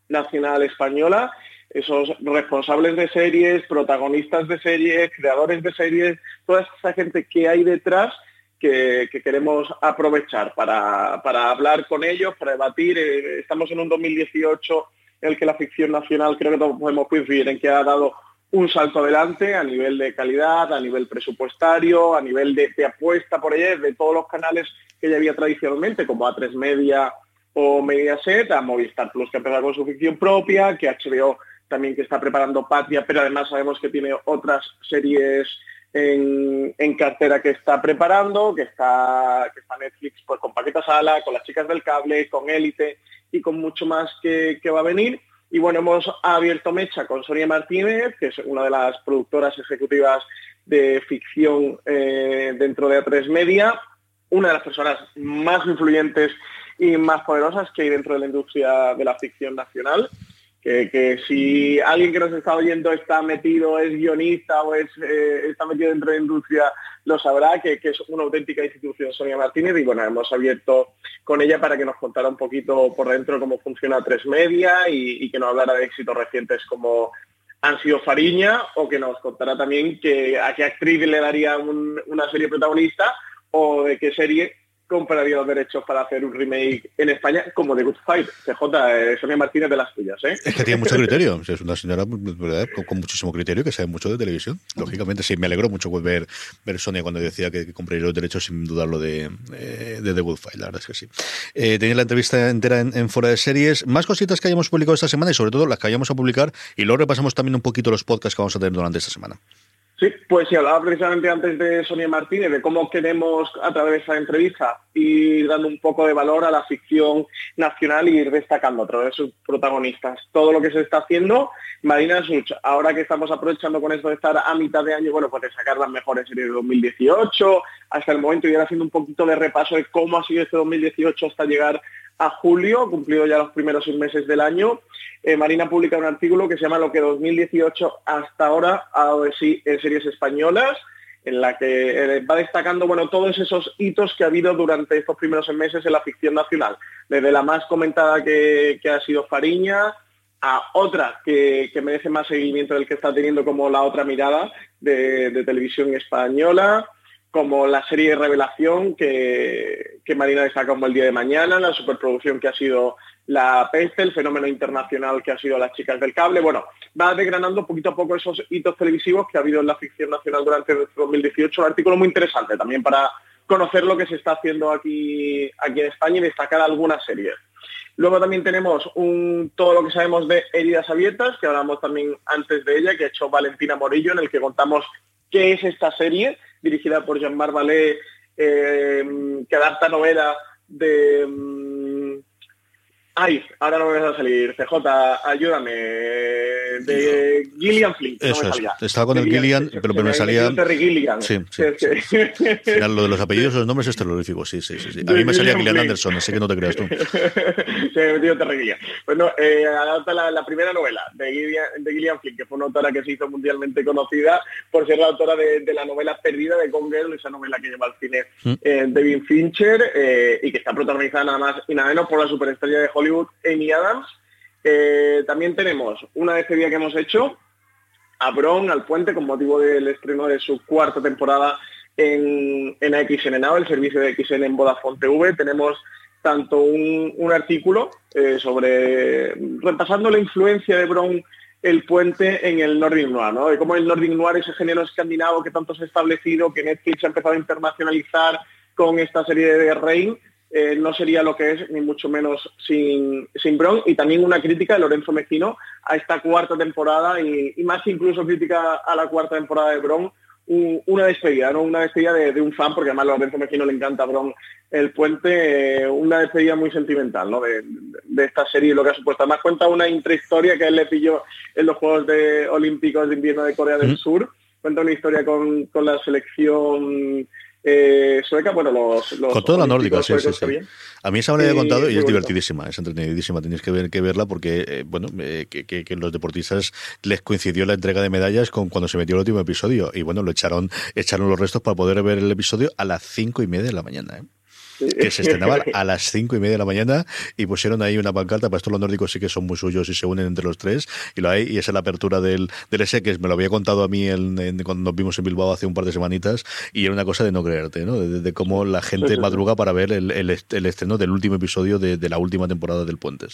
nacional española esos responsables de series, protagonistas de series, creadores de series, toda esa gente que hay detrás que, queremos aprovechar para, hablar con ellos, para debatir. Eh, estamos en un 2018 en el que la ficción nacional creo que todos podemos coincidir en que ha dado un salto adelante a nivel de calidad, a nivel presupuestario, a nivel de, apuesta por ella, de todos los canales que ya había tradicionalmente, como A3 Media o Mediaset, a Movistar Plus, que ha empezado con su ficción propia, que HBO también que está preparando Patria, pero además sabemos que tiene otras series en, cartera que está preparando, que está, que está Netflix pues, con Paqueta Sala, con las chicas del cable, con Élite y con mucho más que, va a venir. Y bueno, hemos abierto mecha con Sonia Martínez, que es una de las productoras ejecutivas de ficción eh, dentro de A3 Media, una de las personas más influyentes y más poderosas que hay dentro de la industria de la ficción nacional que, si alguien que nos está oyendo está metido, es guionista o eh, está metido dentro de la industria, lo sabrá, que, es una auténtica institución Sonia Martínez y bueno, hemos abierto con ella para que nos contara un poquito por dentro cómo funciona Tres Media y, que nos hablara de éxitos recientes como han sido Fariña o que nos contara también a qué actriz le daría una serie protagonista o de qué serie compraría los derechos para hacer un remake en España como The Good Fight. CJ, eh, Sonia Martínez de las tuyas, ¿eh? Es que tiene mucho criterio. Es una señora Con, muchísimo criterio que sabe mucho de televisión. Lógicamente, sí, me alegro mucho ver, ver Sonia cuando decía que, compraría los derechos sin dudarlo de, eh, de The Good Fight. La verdad es que sí. Eh, tenía la entrevista entera en, en, Fuera de Series. Más cositas que hayamos publicado esta semana y sobre todo las que hayamos a publicar. Y luego repasamos también un poquito los podcasts que vamos a tener durante esta semana. Sí, pues sí, hablaba precisamente antes de Sonia Martínez, de cómo queremos a través de esa entrevista ir dando un poco de valor a la ficción nacional y ir destacando a través de sus protagonistas todo lo que se está haciendo. Marina Such, ahora que estamos aprovechando con esto de estar a mitad de año, bueno, pues de sacar las mejores series de 2018 hasta el momento y ir haciendo un poquito de repaso de cómo ha sido este 2018 hasta llegar a julio, cumplido ya los primeros seis meses del año, eh, Marina publica un artículo que se llama Lo que 2018 hasta ahora ha dado de sí en series españolas, en la que eh, va destacando bueno, todos esos hitos que ha habido durante estos primeros seis meses en la ficción nacional, desde la más comentada que, ha sido Fariña, a otra que, merece más seguimiento del que está teniendo como la otra mirada de televisión española, como la serie de Revelación que, Marina destaca como el día de mañana, la superproducción que ha sido la peste, el fenómeno internacional que ha sido las chicas del cable. Bueno, va desgranando poquito a poco esos hitos televisivos que ha habido en la ficción nacional durante 2018. Un artículo muy interesante también para conocer lo que se está haciendo aquí, aquí en España y destacar algunas series. Luego también tenemos un, todo lo que sabemos de Heridas Abiertas, que hablamos también antes de ella, que ha hecho Valentina Morillo, en el que contamos qué es esta serie, dirigida por Jean-Marc Vallée, eh, que adapta novela de... Ay, ahora no me va a salir. CJ, ayúdame. De Gillian Flynn. Eso es. Estaba con el Gillian, pero, pero me salía... Gillian. Sí, sí, sí. lo de los apellidos los nombres es terrorífico, sí, sí, sí. A mí me salía Gillian Anderson, así que no te creas tú. sí, me metido Terry Gillian. Bueno, eh, adapta la, primera novela de Gillian, de Gillian Flynn, que fue una autora que se hizo mundialmente conocida por ser la autora de, la novela Perdida de Gone Girl, esa novela que lleva al cine mm. eh, David Fincher, eh, y que está protagonizada nada más y nada menos por la superestrella de Hollywood Hollywood, Adams. Eh, también tenemos una despedida que hemos hecho a Bron, al puente, con motivo del estreno de su cuarta temporada en, en AXN Now, el servicio de XN en Vodafone TV. Tenemos tanto un, artículo eh, sobre repasando la influencia de Bron el puente en el Nordic Noir, ¿no? De cómo el Nordic Noir, ese género escandinavo que tanto se ha establecido, que Netflix ha empezado a internacionalizar con esta serie de Rain, eh, no sería lo que es, ni mucho menos sin, sin Bron. Y también una crítica de Lorenzo Mezquino a esta cuarta temporada y, y más incluso crítica a la cuarta temporada de Bron, una despedida, ¿no? Una despedida de, un fan, porque además a Lorenzo Mejino le encanta Bron el puente, eh, una despedida muy sentimental, ¿no? De, esta serie y lo que ha supuesto. Además cuenta una intrahistoria que él le pilló en los Juegos de Olímpicos de Invierno de Corea del Sur. Cuenta una historia con, con la selección eh, sueca, bueno, los, Con toda la nórdica, sí, sí, sí. A mí esa me la he contado y, es divertidísima, es entretenidísima, tenéis que, ver, que verla porque, eh, bueno, eh, que, los deportistas les coincidió la entrega de medallas con cuando se metió el último episodio y, bueno, lo echaron, echaron los restos para poder ver el episodio a las cinco y media de la mañana, ¿eh? Que se estrenaba a las cinco y media de la mañana y pusieron ahí una pancarta, para esto los nórdicos sí que son muy suyos y se unen entre los tres, y lo hay, y esa es la apertura del, del ese, que me lo había contado a mí cuando nos vimos en Bilbao hace un par de semanitas, y era una cosa de no creerte, ¿no? De, cómo la gente madruga para ver el, el, estreno del último episodio de, la última temporada del Puente.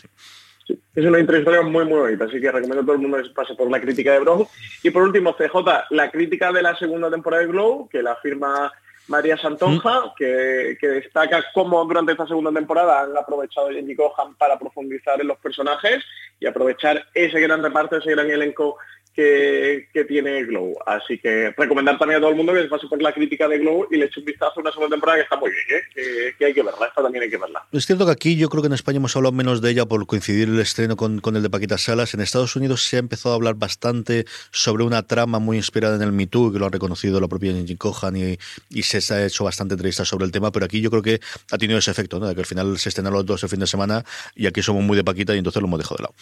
Es una historia muy, muy bonita, así que recomiendo a todo el mundo que pase por la crítica de Bro. Y por último, CJ, la crítica de la segunda temporada de Glow, que la firma María Santonja, mm. que, destaca cómo durante esta segunda temporada han aprovechado Jenny Cohan para profundizar en los personajes y aprovechar ese gran reparto, ese gran elenco que, tiene Glow. Así que recomendar también a todo el mundo que se pase por la crítica de Glow y le eche un vistazo a una segunda temporada que está muy bien, ¿eh? que, hay que verla, esta también hay que verla. Es cierto que aquí yo creo que en España hemos hablado menos de ella por coincidir el estreno con, el de Paquita Salas. En Estados Unidos se ha empezado a hablar bastante sobre una trama muy inspirada en el Me Too, que lo ha reconocido la propia Jim Cohan y, se ha hecho bastante entrevistas sobre el tema, pero aquí yo creo que ha tenido ese efecto, ¿no? de que al final se estrenaron los dos el fin de semana y aquí somos muy de Paquita y entonces lo hemos dejado de lado.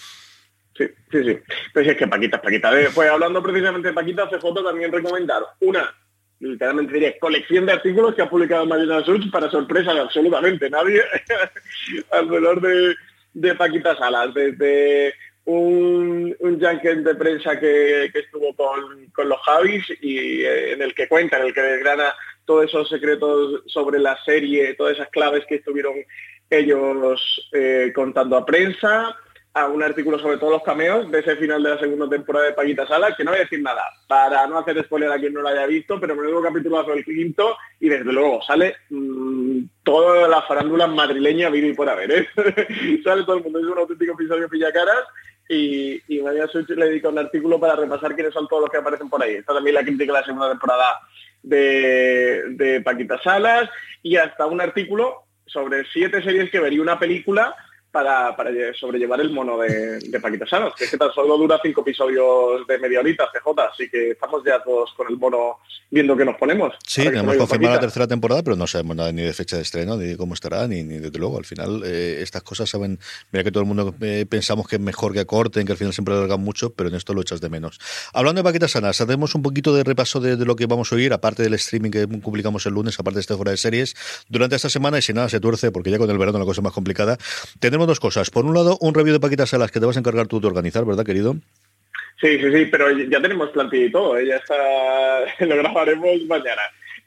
Sí, sí, sí. Pues es que Paquita, Paquita. Pues hablando precisamente de Paquita, CJ también recomendar una, literalmente diría, colección de artículos que ha publicado Marina Such para sorpresa de absolutamente nadie alrededor de, de Paquita Salas, desde un, un junket de prensa que, estuvo con, los Javis y eh, en el que cuenta, en el que desgrana todos esos secretos sobre la serie, todas esas claves que estuvieron ellos eh, contando a prensa, a un artículo sobre todos los cameos de ese final de la segunda temporada de Paquita Sala, que no voy a decir nada, para no hacer spoiler a quien no lo haya visto, pero nuevo capítulo fue el quinto y desde luego sale mm, toda la farándula madrileña vive y por haber, ¿eh? sale todo el mundo, es un auténtico episodio pillacaras y, y María Such le dedica un artículo para repasar quiénes son todos los que aparecen por ahí. Está también la crítica de la segunda temporada de, de Paquita Salas y hasta un artículo sobre siete series que vería una película para, para sobrellevar el mono de, de Sanos, que es que tan solo dura cinco episodios de media horita, CJ, así que estamos ya todos con el mono viendo que nos ponemos. Sí, hemos confirmado la tercera temporada, pero no sabemos nada ni de fecha de estreno, ni de cómo estará, ni, ni desde luego. Al final, eh, estas cosas saben, mira que todo el mundo eh, pensamos que es mejor que acorten, que al final siempre alargan mucho, pero en esto lo echas de menos. Hablando de Paquita Sanas, hacemos un poquito de repaso de, lo que vamos a oír, aparte del streaming que publicamos el lunes, aparte de este fuera de series, durante esta semana, y si nada se tuerce, porque ya con el verano la cosa es más complicada, tenemos dos cosas. Por un lado, un review de Paquita Salas que te vas a encargar tú de organizar, ¿verdad, querido? Sí, sí, sí, pero ya tenemos plantilla y todo, ¿eh? ya está, lo grabaremos mañana.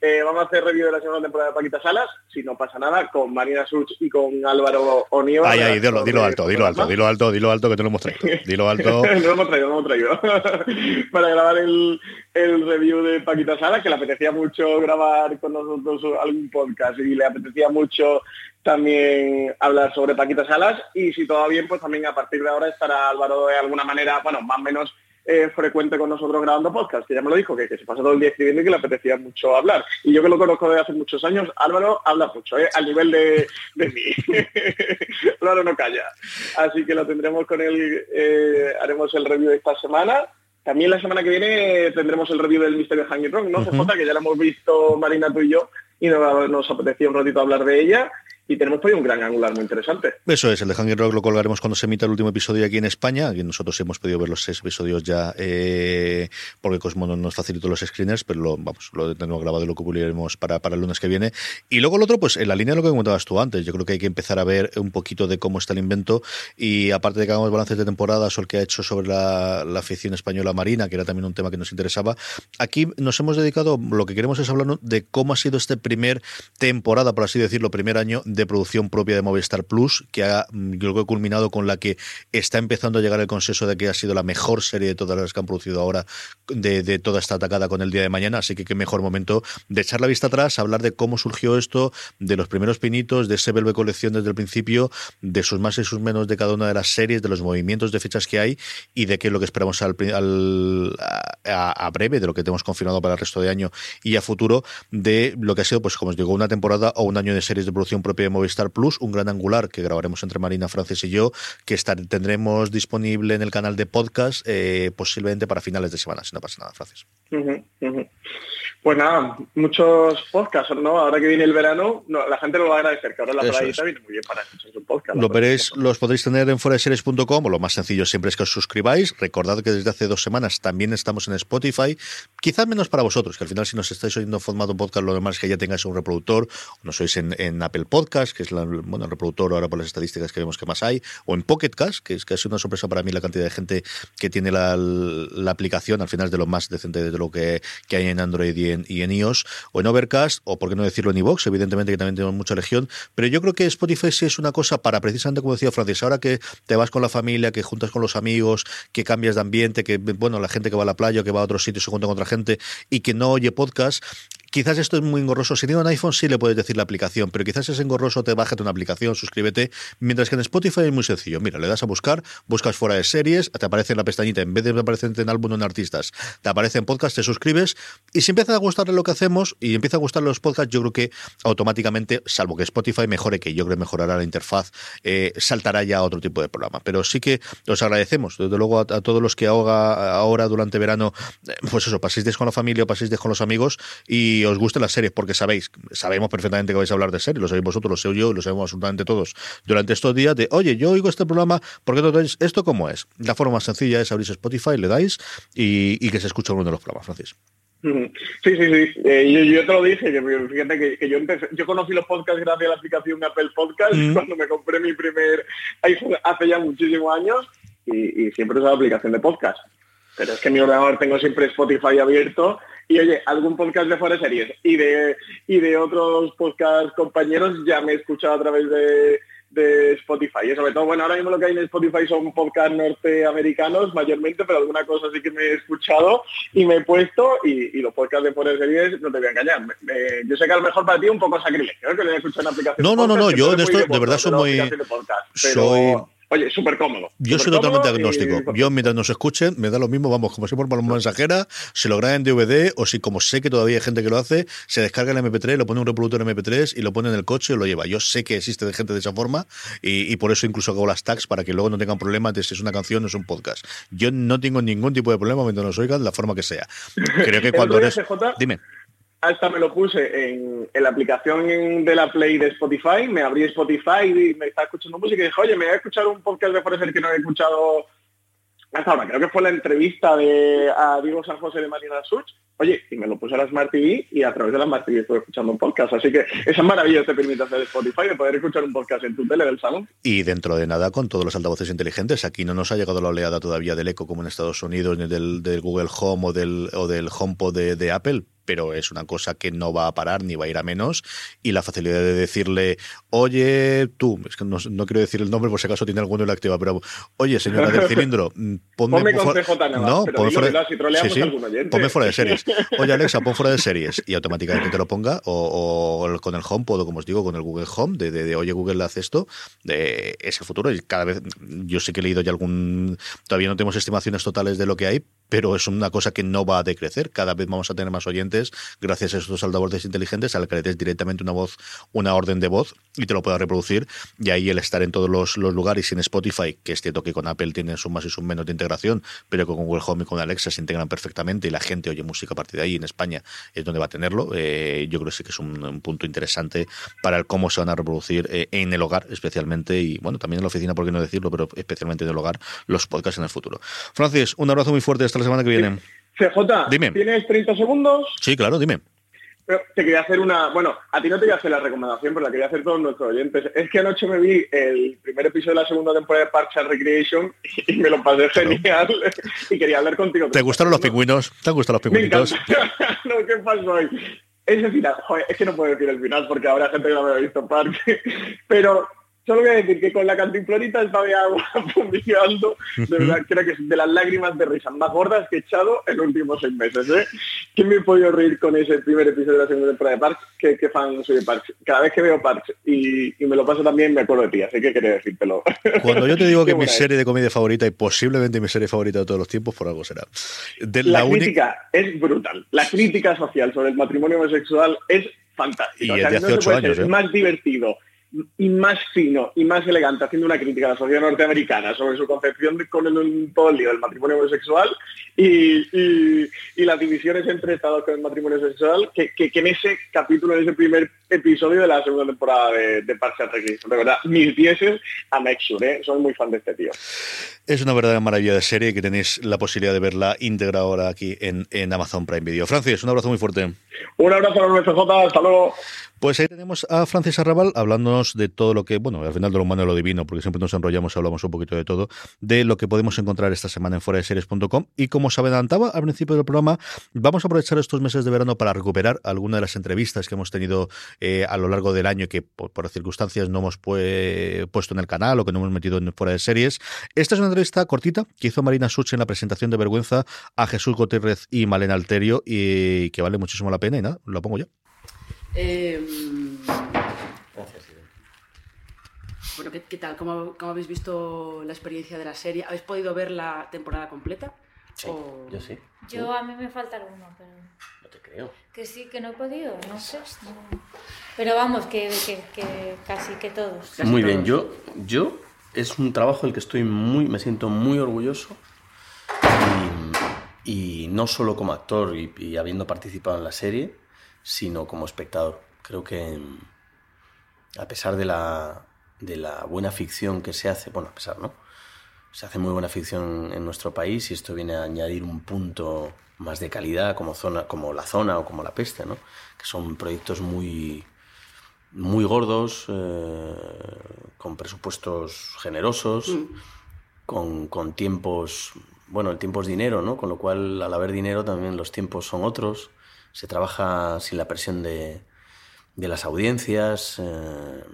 Eh, vamos a hacer review de la segunda temporada de Paquita Salas, si no pasa nada, con Marina Such y con Álvaro Onieva. Ay, ay, dilo, dilo alto, dilo alto, dilo alto, dilo alto, que te lo hemos traído. Dilo alto. no lo hemos traído, no lo hemos traído. Para grabar el, el review de Paquita Salas, que le apetecía mucho grabar con nosotros algún podcast y le apetecía mucho también hablar sobre Paquita Salas y si todo va bien, pues también a partir de ahora estará Álvaro de alguna manera, bueno, más o menos eh, frecuente con nosotros grabando podcast, que ya me lo dijo, que, se pasa todo el día escribiendo y que le apetecía mucho hablar. Y yo que lo conozco desde hace muchos años, Álvaro habla mucho, ¿eh? al nivel de, de mí. Álvaro no calla. Así que lo tendremos con él, eh, haremos el review de esta semana. También la semana que viene tendremos el review del Misterio Hanging Rock, ¿no? Uh que ya lo hemos visto Marina tú y yo y nos, nos apetecía un ratito hablar de ella. Y tenemos por un gran angular muy interesante. Eso es, el de Hanging Rock lo colgaremos cuando se emita el último episodio aquí en España, aquí nosotros hemos podido ver los seis episodios ya eh, porque Cosmo no nos facilitó los screeners, pero lo, vamos, lo tenemos grabado y lo publicaremos para, para el lunes que viene. Y luego el otro, pues en la línea de lo que comentabas tú antes, yo creo que hay que empezar a ver un poquito de cómo está el invento y aparte de que hagamos balances de temporada o el que ha hecho sobre la, la afición española marina, que era también un tema que nos interesaba, aquí nos hemos dedicado, lo que queremos es hablar de cómo ha sido este primer temporada, por así decirlo, primer año de producción propia de Movistar Plus, que ha, yo creo que ha culminado con la que está empezando a llegar el consenso de que ha sido la mejor serie de todas las que han producido ahora de, de toda esta atacada con el día de mañana, así que qué mejor momento de echar la vista atrás, hablar de cómo surgió esto, de los primeros pinitos, de ese Belve colección desde el principio, de sus más y sus menos de cada una de las series, de los movimientos de fechas que hay y de qué es lo que esperamos al, al a, a, breve, de lo que tenemos confirmado para el resto de año y a futuro, de lo que ha sido, pues como os digo, una temporada o un año de series de producción propia Movistar Plus, un gran angular que grabaremos entre Marina, Francis y yo, que estar, tendremos disponible en el canal de podcast eh, posiblemente para finales de semana, si no pasa nada, Francis. Uh -huh, uh -huh. Pues nada, muchos podcasts, ¿no? Ahora que viene el verano, no, la gente lo va a agradecer, que ahora la playita viene muy bien para escuchar su podcast. Lo veréis, los podréis tener en foraseries.com, lo más sencillo siempre es que os suscribáis. Recordad que desde hace dos semanas también estamos en Spotify, quizás menos para vosotros, que al final si nos estáis oyendo en formato podcast, lo demás es que ya tengáis un reproductor, o no sois en, en Apple Podcast, que es la, bueno, el reproductor ahora por las estadísticas que vemos que más hay, o en Pocket Cast, que es sido una sorpresa para mí la cantidad de gente que tiene la, aplicación, al final es de lo más decente de lo que, que hay en Android y en, iOS o en Overcast, o por qué no decirlo en iVoox, evidentemente que también tenemos mucha legión, pero yo creo que Spotify sí es una cosa para precisamente, como decía Francis, ahora que te vas con la familia, que juntas con los amigos, que cambias de ambiente, que, bueno, la gente que va a la playa que va a otros sitios se junta con otra gente y que no oye podcast, quizás esto es muy engorroso. Si tienes un iPhone, sí le puedes decir la aplicación, pero quizás es engorroso, te bájate una aplicación, suscríbete. Mientras que en Spotify es muy sencillo. Mira, le das a buscar, buscas fuera de series, te aparece en la pestañita, en vez de aparecer en álbum o en artistas, te aparece en podcast, te suscribes. Y si empieza a gustarle lo que hacemos y empieza a gustarle los podcasts, yo creo que automáticamente, salvo que Spotify mejore, que yo creo que mejorará la interfaz, eh, saltará ya a otro tipo de programa. Pero sí que os agradecemos, desde luego, a, todos los que ahora, ahora durante verano, pues eso, paséis con la familia paséis con los amigos y os gusten las series, porque sabéis, sabemos perfectamente que vais a hablar de series, lo sabéis vosotros, lo sé yo, lo sabemos absolutamente todos durante estos días, de oye, yo oigo este programa, ¿por qué no tenéis esto cómo es? La forma más sencilla es abrir Spotify, le dais y, y que se escuche uno de los programas, Francis. Sí, sí, sí. Eh, yo, yo, te lo dije, que fíjate que, que, yo empecé, yo conocí los podcasts gracias a la aplicación Apple Podcast mm. cuando me compré mi primer iPhone hace ya muchísimos años y, y siempre usaba la aplicación de podcast. Pero es que en mi ordenador tengo siempre Spotify abierto y oye, algún podcast de fuera series y de, y de otros podcast compañeros ya me he escuchado a través de, de Spotify. Y sobre todo, bueno, ahora mismo lo que hay en Spotify son podcasts norteamericanos mayormente, pero alguna cosa sí que me he escuchado y me he puesto y, y los podcasts de fuera de series, no te voy a engañar. Eh, yo sé que a lo mejor para ti un poco sacrilegio, ¿eh? que le he escuchado en aplicación. No, no, no, no, yo de esto de verdad soy muy... Podcast, soy Oye, súper cómodo. Yo soy totalmente agnóstico. Y... Yo, mientras nos escuchen, me da lo mismo, vamos, como si por una mensajera, se lo graben en DVD, o si, como sé que todavía hay gente que lo hace, se descarga el MP3, lo pone un reproductor MP3 y lo pone en el coche y lo lleva. Yo sé que existe de gente de esa forma y, y por eso incluso hago las tags para que luego no tengan problemas de si es una canción o es un podcast. Yo no tengo ningún tipo de problema mientras nos oigan, la forma que sea. Creo que cuando eres. Dime hasta me lo puse en, en, la aplicación de la Play de Spotify, me abrí Spotify y me estaba escuchando música y dije, oye, me voy a escuchar un podcast de Forever que no he escuchado hasta ahora. Creo que fue la entrevista de a Diego San José de Marina Such. Oye, y me lo puse a la Smart TV y a través de la Smart TV estoy escuchando un podcast. Así que esa maravilla te permite hacer Spotify de poder escuchar un podcast en tu tele del salón. Y dentro de nada con todos los altavoces inteligentes. Aquí no nos ha llegado la oleada todavía del eco como en Estados Unidos, ni del, del Google Home o del, o del HomePod de Apple, pero es una cosa que no va a parar ni va a ir a menos. Y la facilidad de decirle, oye, tú, es que no, no quiero decir el nombre por si acaso tiene alguno en la activa, pero oye, señora del cilindro, ponme, ponme consejo tan no, ponme fuera, si sí, sí, ponme fuera de series. Oye, Alexa, pon fuera de series y automáticamente te lo ponga, o, o con el HomePod, o como os digo, con el Google Home, de, de, de oye, Google hace esto, de ese futuro. Y cada vez, yo sé que he leído ya algún, todavía no tenemos estimaciones totales de lo que hay, pero es una cosa que no va a decrecer. Cada vez vamos a tener más oyentes gracias a estos altavoces inteligentes al que le des directamente una voz, una orden de voz y te lo pueda reproducir. Y ahí el estar en todos los, lugares y en Spotify, que es cierto que con Apple tienen sus más y sus menos de integración, pero con Google Home y con Alexa se integran perfectamente y la gente oye música a partir de ahí. En España es donde va a tenerlo. Eh, yo creo que sí que es un, punto interesante para cómo se van a reproducir eh, en el hogar, especialmente, y bueno, también en la oficina, por qué no decirlo, pero especialmente en el hogar, los podcasts en el futuro. Francis, un abrazo muy fuerte hasta la semana que viene. CJ, dime. ¿tienes 30 segundos? Sí, claro, dime. te quería hacer una, bueno, a ti no te voy a hacer la recomendación, pero la quería hacer todos nuestros oyentes. Es que anoche me vi el primer episodio de la segunda temporada de Parks and Recreation y me lo pasé genial y quería hablar contigo. ¿Te gustaron los pingüinos? ¿Te han gustado los pingüinos? no, ¿qué pasó hoy? Ese final, joder, es que no puedo decir el final porque habrá gente que no me ha visto Parks, pero Solo voy a decir que con la cantimplorita estaba agua fumigando. De verdad, creo que es de las lágrimas de risa más gordas que he echado en los últimos seis meses. ¿eh? ¿Quién me he podido reír con ese primer episodio de la segunda temporada de Parks? ¿Qué, fan soy de Parks? Cada vez que veo Parks y, me lo paso también, me acuerdo de ti. Así que quería decírtelo. Cuando yo te digo que mi serie de comedia favorita y posiblemente mi serie favorita de todos los tiempos, por algo será. la, crítica es brutal. La crítica social sobre el matrimonio homosexual es fantástica. Y es de hace ocho años. Es ¿eh? más divertido y más fino y más elegante haciendo una crítica a la sociedad norteamericana sobre su concepción con el, todo el del matrimonio homosexual y, las divisiones entre estados con el matrimonio sexual que, en ese capítulo, en ese primer episodio de la segunda temporada de, de Parks and De verdad, mis dieces a Sure, ¿eh? soy muy fan de este tío. Es una verdadera maravilla de serie que tenéis la posibilidad de verla íntegra ahora aquí en, en Amazon Prime Video. Francis, un abrazo muy fuerte. Un abrazo a los hasta luego. Pues ahí tenemos a Francis Arrabal hablándonos de todo lo que, bueno, al final de lo humano y lo divino, porque siempre nos enrollamos y hablamos un poquito de todo, de lo que podemos encontrar esta semana en fuera series.com. Y como se adelantaba al principio del programa, vamos a aprovechar estos meses de verano para recuperar algunas de las entrevistas que hemos tenido eh, a lo largo del año que por, circunstancias no hemos puesto en el canal o que no hemos metido en fuera de series. Esta es una entrevista cortita que hizo Marina Such en la presentación de Vergüenza a Jesús Gutiérrez y Malena Alterio y que vale muchísimo la pena y nada, lo pongo ya. Em, Gracias, Bueno, ¿qué, tal? ¿Cómo, habéis visto la experiencia de la serie? ¿Habéis podido ver la temporada completa? Sí, yo sí. Yo a mí me falta alguno, pero... No te creo. Que sí, que no he podido, no sé. Pero vamos, que, casi que todos. muy bien, yo, yo es un trabajo del que estoy muy, me siento muy orgulloso y, no solo como actor y habiendo participado en la serie, sino como espectador. Creo que a pesar de la, de la buena ficción que se hace, bueno, a pesar, ¿no? Se hace muy buena ficción en nuestro país y esto viene a añadir un punto más de calidad como, zona, como La Zona o como La Peste, ¿no? Que son proyectos muy, muy gordos, eh, con presupuestos generosos, mm. con, con, tiempos... Bueno, el tiempo es dinero, ¿no? Con lo cual, al haber dinero, también los tiempos son otros se trabaja sin la presión de, de las audiencias. Eh,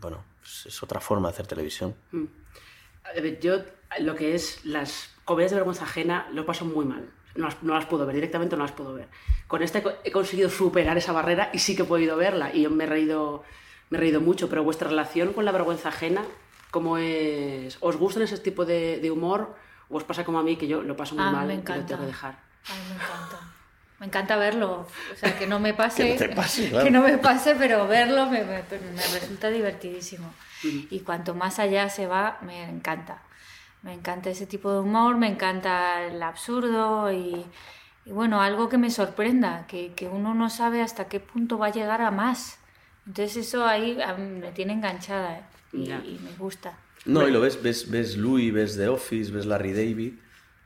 bueno, pues es otra forma de hacer televisión. Mm. yo lo que es las comedias de vergüenza ajena lo paso muy mal. No las, no las, puedo ver, directamente no las puedo ver. Con esta he conseguido superar esa barrera y sí que he podido verla y me he reído, me he reído mucho, pero vuestra relación con la vergüenza ajena, ¿cómo es? ¿Os gusta ese tipo de, de humor o os pasa como a mí que yo lo paso muy ah, mal y lo tengo que dejar? A mí me encanta. Me encanta verlo, o sea, que no me pase, que no, pase, que no me pase, pero verlo me, me, resulta divertidísimo. Y cuanto más allá se va, me encanta. Me encanta ese tipo de humor, me encanta el absurdo y, bueno, algo que me sorprenda, que, que, uno no sabe hasta qué punto va a llegar a más. Entonces eso ahí me tiene enganchada ¿eh? y, y, me gusta. No, y lo ves, ves, ves Louis, ves The Office, ves Larry David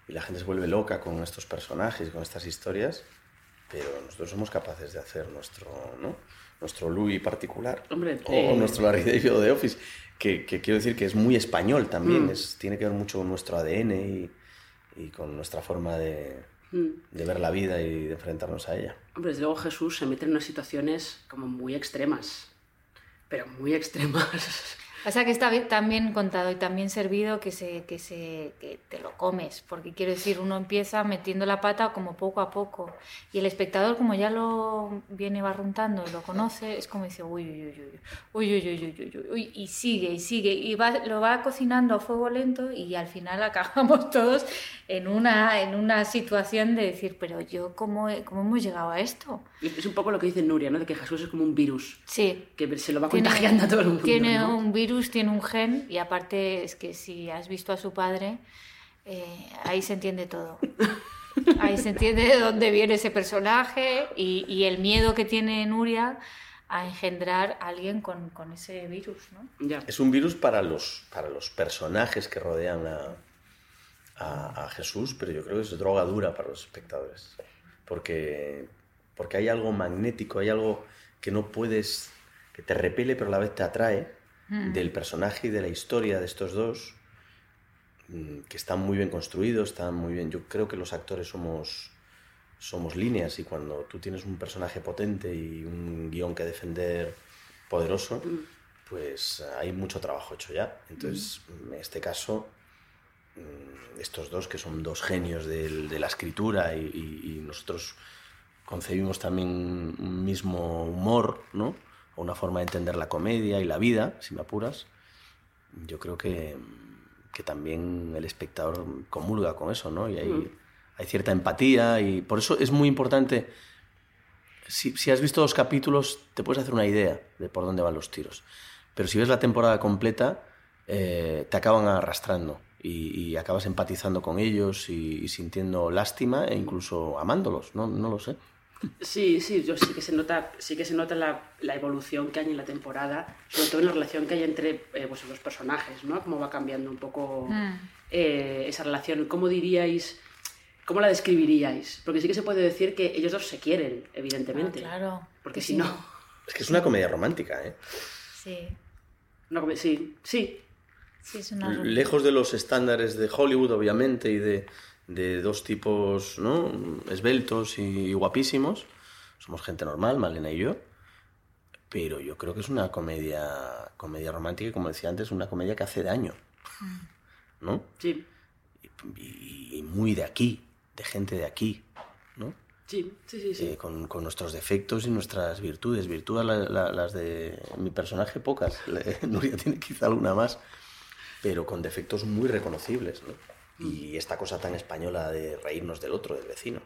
y la gente se vuelve loca con estos personajes, con estas historias pero nosotros somos capaces de hacer nuestro, ¿no? nuestro Louis particular Hombre, o, eh, nuestro Larry David de Office, que, quiero decir que es muy español también, mm. es, tiene que ver mucho con nuestro ADN y, y con nuestra forma de, mm. de, ver la vida y de enfrentarnos a ella. Hombre, desde luego Jesús se mete en unas situaciones como muy extremas, pero muy extremas. O sea que está bien- tan bien contado y tan bien servido que, se, que, se, que te lo comes, porque quiero decir, uno empieza metiendo la pata como poco a poco y el espectador como ya lo viene barruntando lo conoce, es como dice, uy, uy, uy, uy, uy, uy, uy, uy, uy, uy, uy, y sigue y sigue y va, lo va cocinando a fuego lento y al final acabamos todos en una, en una situación de decir, pero yo, ¿cómo, cómo hemos llegado a esto? Es un poco lo que dice Nuria, ¿no? De que Jesús es como un virus, Sí, que se lo va Tiene- contagiando a todo el mundo. Tiene ¿no? un virus, tiene un gen y aparte es que si has visto a su padre, eh, ahí se entiende todo. Ahí se entiende de dónde viene ese personaje y, y el miedo que tiene Nuria a engendrar a alguien con, con ese virus, ¿no? Ya. Es un virus para los, para los personajes que rodean a, a- a Jesús, pero yo creo que es droga dura para los espectadores. Porque, porque hay algo magnético, hay algo que no puedes, que te repele pero a la vez te atrae del personaje y de la historia de estos dos, mm, que están muy bien construidos, están muy bien. Yo creo que los actores somos, somos líneas y cuando tú tienes un personaje potente y un guion que defender poderoso, pues hay mucho trabajo hecho ya. Entonces, en este caso, mm, estos dos que son dos genios de la escritura y, y- y nosotros concebimos también un mismo humor, ¿no? Una forma de entender la comedia y la vida, si me apuras. Yo creo que, que también el espectador comulga con eso, ¿no? Y hay, hay cierta empatía y por eso es muy importante si, si has visto los capítulos, te puedes hacer una idea de por dónde van los tiros. Pero si ves la temporada completa, eh, te acaban arrastrando y, y acabas empatizando con ellos y, y sintiendo lástima e incluso amándolos, no, no lo sé. Sí, sí, yo sí que se nota, sí que se nota la, la evolución que hay en la temporada, sobre todo en la relación que hay entre eh, pues, los personajes, ¿no? Cómo va cambiando un poco eh, esa relación. ¿Cómo diríais, cómo la describiríais? Porque sí que se puede decir que ellos dos se quieren, evidentemente. Ah, claro. Porque Que si sí. no, Es que es una comedia romántica, ¿eh? Sí, no come- sí, sí, sí, es una... Lejos de los estándares de Hollywood, obviamente, y de, de dos tipos ¿no? esbeltos y guapísimos. Somos gente normal, Malena y yo. Pero yo creo que es una comedia, comedia romántica y, como decía antes, una comedia que hace daño. ¿No? sí, Y, y muy de aquí, de gente de aquí. ¿no? sí, sí, sí, sí. Eh, con, con nuestros defectos y nuestras virtudes. Virtudes la- la- las de mi personaje, pocas. Nuria tiene quizá alguna más, pero con defectos muy reconocibles. ¿no? Y esta cosa tan española de reírnos del otro, del vecino.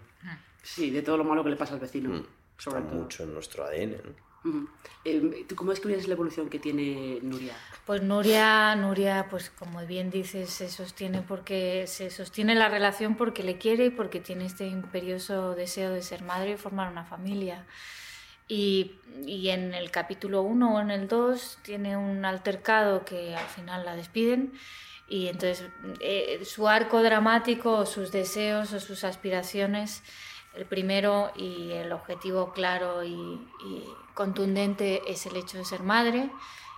Sí, de todo lo malo que le pasa al vecino, Mm, sobre Está todo. mucho en nuestro ADN. ¿no? Eh, ¿Tú cómo describirías la evolución que tiene Nuria? Pues Nuria, Nuria, pues como bien dices, se sostiene porque se sostiene la relación porque le quiere y porque tiene este imperioso deseo de ser madre y formar una familia. Y, y en el capítulo 1 o en el 2 tiene un altercado que al final la despiden y entonces eh, su arco dramático, sus deseos o sus aspiraciones, el primero y el objetivo claro y, y contundente es el hecho de ser madre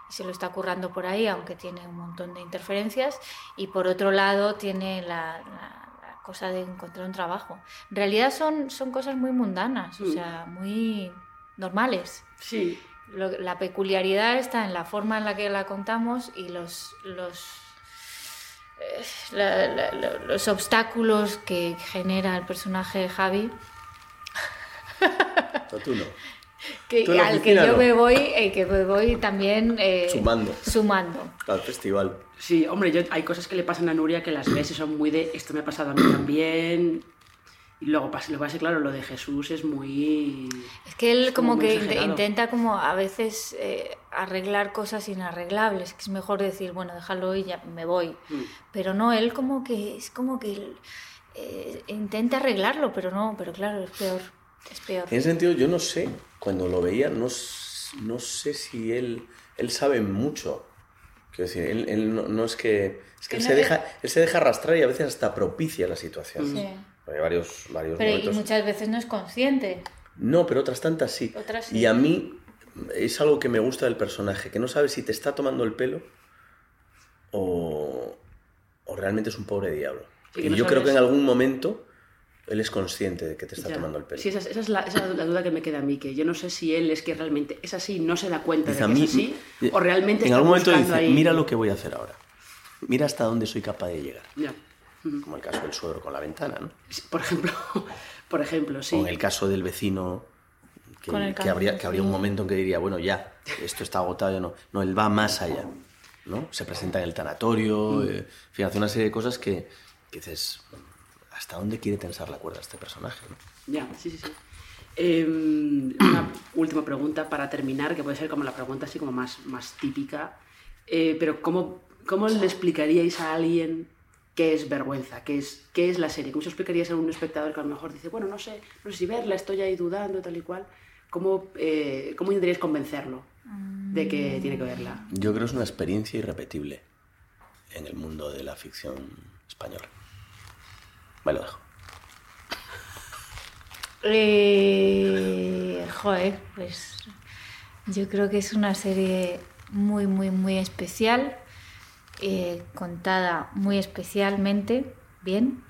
y se lo está currando por ahí, aunque tiene un montón de interferencias. Y por otro lado tiene la, la- la cosa de encontrar un trabajo. En realidad son, son cosas muy mundanas, o Mm. sea, muy normales. Sí, Lo- la peculiaridad está en la forma en la que la contamos y los, los, la- la- la- los obstáculos que genera el personaje de Javi, No, tú no. que, Tú al que yo no. me voy, eh, que me voy también eh, Sumando. sumando. Al festival. sí, hombre, yo, hay cosas que le pasan a Nuria que las ves y son muy de esto me ha pasado a mí también. Y luego pasa, lo que pasa, claro, lo de Jesús es muy... Es que él Es como que exagerado. intenta como a veces eh, arreglar cosas inarreglables, que es mejor decir, bueno, déjalo y ya me voy. Mm. Pero no, él como que es como que él, eh, intenta arreglarlo, pero no, pero claro, es peor, es peor. En ese sentido, yo no sé, cuando lo veía, no, no sé si él, él sabe mucho. Quiero decir, él, él no, no es que... Es que él se, deja, él se deja arrastrar y a veces hasta propicia la situación. Sí. Hay varios, varios Pero y momentos. muchas veces no es consciente. No, pero otras tantas sí. Otras sí. Y a mí es algo que me gusta del personaje, que no sabe si te está tomando el pelo o, o realmente es un pobre diablo. Sí, y no yo creo sabes- que en algún momento él es consciente de que te está Ya. tomando el pelo. Sí, esa, es- esa es la, esa es la duda que me queda a mí, que yo no sé si él es que realmente es así, no se da cuenta Dice, de a que mí, es así, o realmente en está algún momento dice, ahí- mira lo que voy a hacer ahora. Mira hasta dónde soy capaz de llegar. Ya. Como el caso del suegro con la ventana, ¿no? Por ejemplo, por ejemplo, sí. O en el caso del vecino, que, Con habría, que habría un momento en que diría, bueno, ya, esto está agotado, ya no. No, él va más allá. ¿no? Se presenta en el tanatorio, Mm. eh, en fin, hace una serie de cosas que, que dices, ¿hasta dónde quiere tensar la cuerda este personaje? no? Ya, sí, sí, sí. Eh, una última pregunta para terminar, que puede ser como la pregunta así como más, más típica. Eh, pero ¿cómo, ¿cómo le explicaríais a alguien qué es vergüenza? ¿Qué es, qué es la serie? ¿Cómo se explicaríais a un espectador que a lo mejor dice, bueno, no sé, no sé si verla, estoy ahí dudando, tal y cual? ¿Cómo, eh, cómo intentaríais convencerlo de que tiene que verla? Yo creo que es una experiencia irrepetible en el mundo de la ficción española. Me lo dejo. Eh, joder, pues yo creo que es una serie muy, muy, muy especial, eh, contada muy especialmente bien.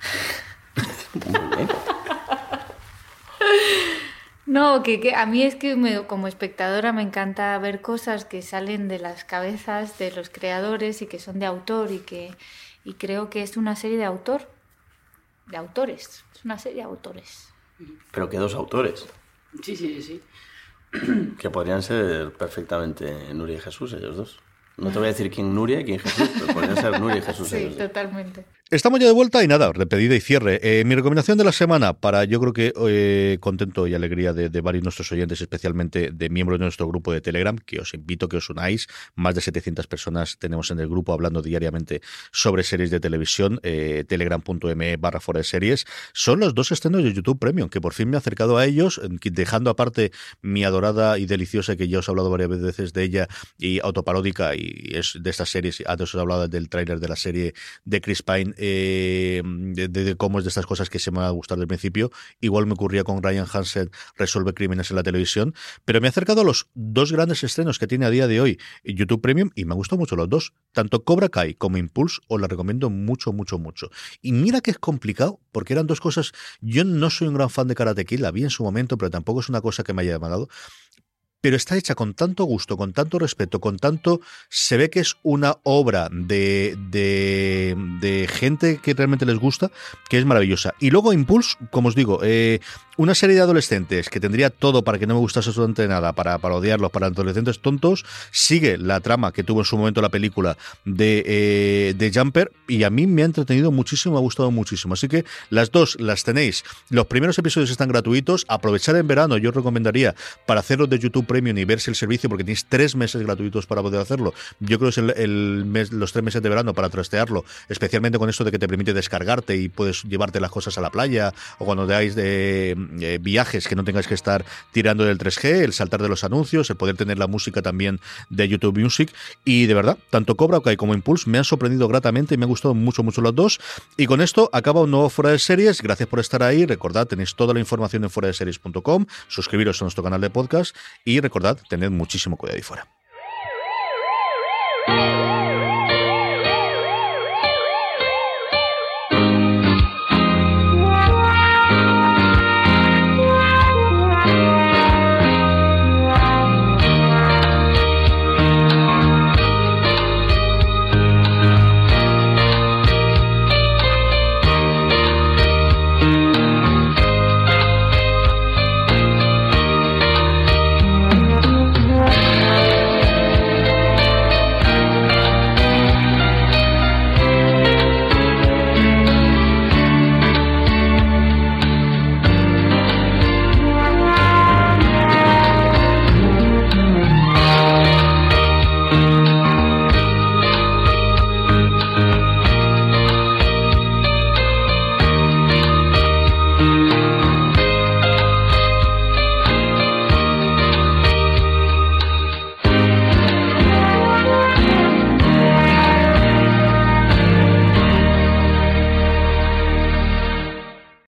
No, que, que a mí es que me- como espectadora me encanta ver cosas que salen de las cabezas de los creadores y que son de autor y que y creo que es una serie de autor, de autores, es una serie de autores. Pero que dos autores, Sí, sí, sí, sí. que podrían ser perfectamente Nuria y Jesús, ellos dos. No te voy a decir quién Nuria y quién Jesús, pero podrían ser Nuria y Jesús. Sí, ellos totalmente. Estamos ya de vuelta y nada, repetida y cierre. Eh, mi recomendación de la semana para, yo creo que eh, contento y alegría de, de varios de nuestros oyentes, especialmente de miembros de nuestro grupo de Telegram, que os invito a que os unáis. Más de 700 personas tenemos en el grupo hablando diariamente sobre series de televisión, eh, telegram.me barra fuera de series. Son los dos estrenos de YouTube Premium, que por fin me he acercado a ellos, dejando aparte mi adorada y deliciosa, que ya os he hablado varias veces de ella, y autoparódica, y es de estas series, antes os he hablado del tráiler de la serie de Chris Pine, eh, de, cómo es de estas cosas que se me va a gustar del principio. Igual me ocurría con Ryan Hansen, Resuelve Crímenes en la televisión, pero me he acercado a los dos grandes estrenos que tiene a día de hoy YouTube Premium y me han gustado mucho los dos. Tanto Cobra Kai como Impulse os la recomiendo mucho, mucho, mucho. Y mira que es complicado, porque eran dos cosas. Yo no soy un gran fan de Karate Kid, la vi en su momento, pero tampoco es una cosa que me haya llamado pero está hecha con tanto gusto, con tanto respeto, con tanto... Se ve que es una obra de, de, de gente que realmente les gusta, que es maravillosa. Y luego Impulse, como os digo, eh, una serie de adolescentes que tendría todo para que no me gustase absolutamente nada, para, para odiarlos, para adolescentes tontos, sigue la trama que tuvo en su momento la película de, eh, de Jumper y a mí me ha entretenido muchísimo, me ha gustado muchísimo. Así que las dos las tenéis. Los primeros episodios están gratuitos. Aprovechar en verano, yo os recomendaría para hacerlos de YouTube Premium y verse el servicio, porque tenéis tres meses gratuitos para poder hacerlo. Yo creo que es el, el mes, los tres meses de verano para trastearlo, especialmente con esto de que te permite descargarte y puedes llevarte las cosas a la playa o cuando dais de eh, viajes que no tengáis que estar tirando del 3G, el saltar de los anuncios, el poder tener la música también de YouTube Music. Y de verdad, tanto Cobra Kai como Impulse me han sorprendido gratamente y me han gustado mucho, mucho los dos. Y con esto acaba un nuevo Fuera de Series. Gracias por estar ahí. Recordad, tenéis toda la información en fuera de series.com. Suscribiros a nuestro canal de podcast y recordad, tened muchísimo cuidado ahí fuera.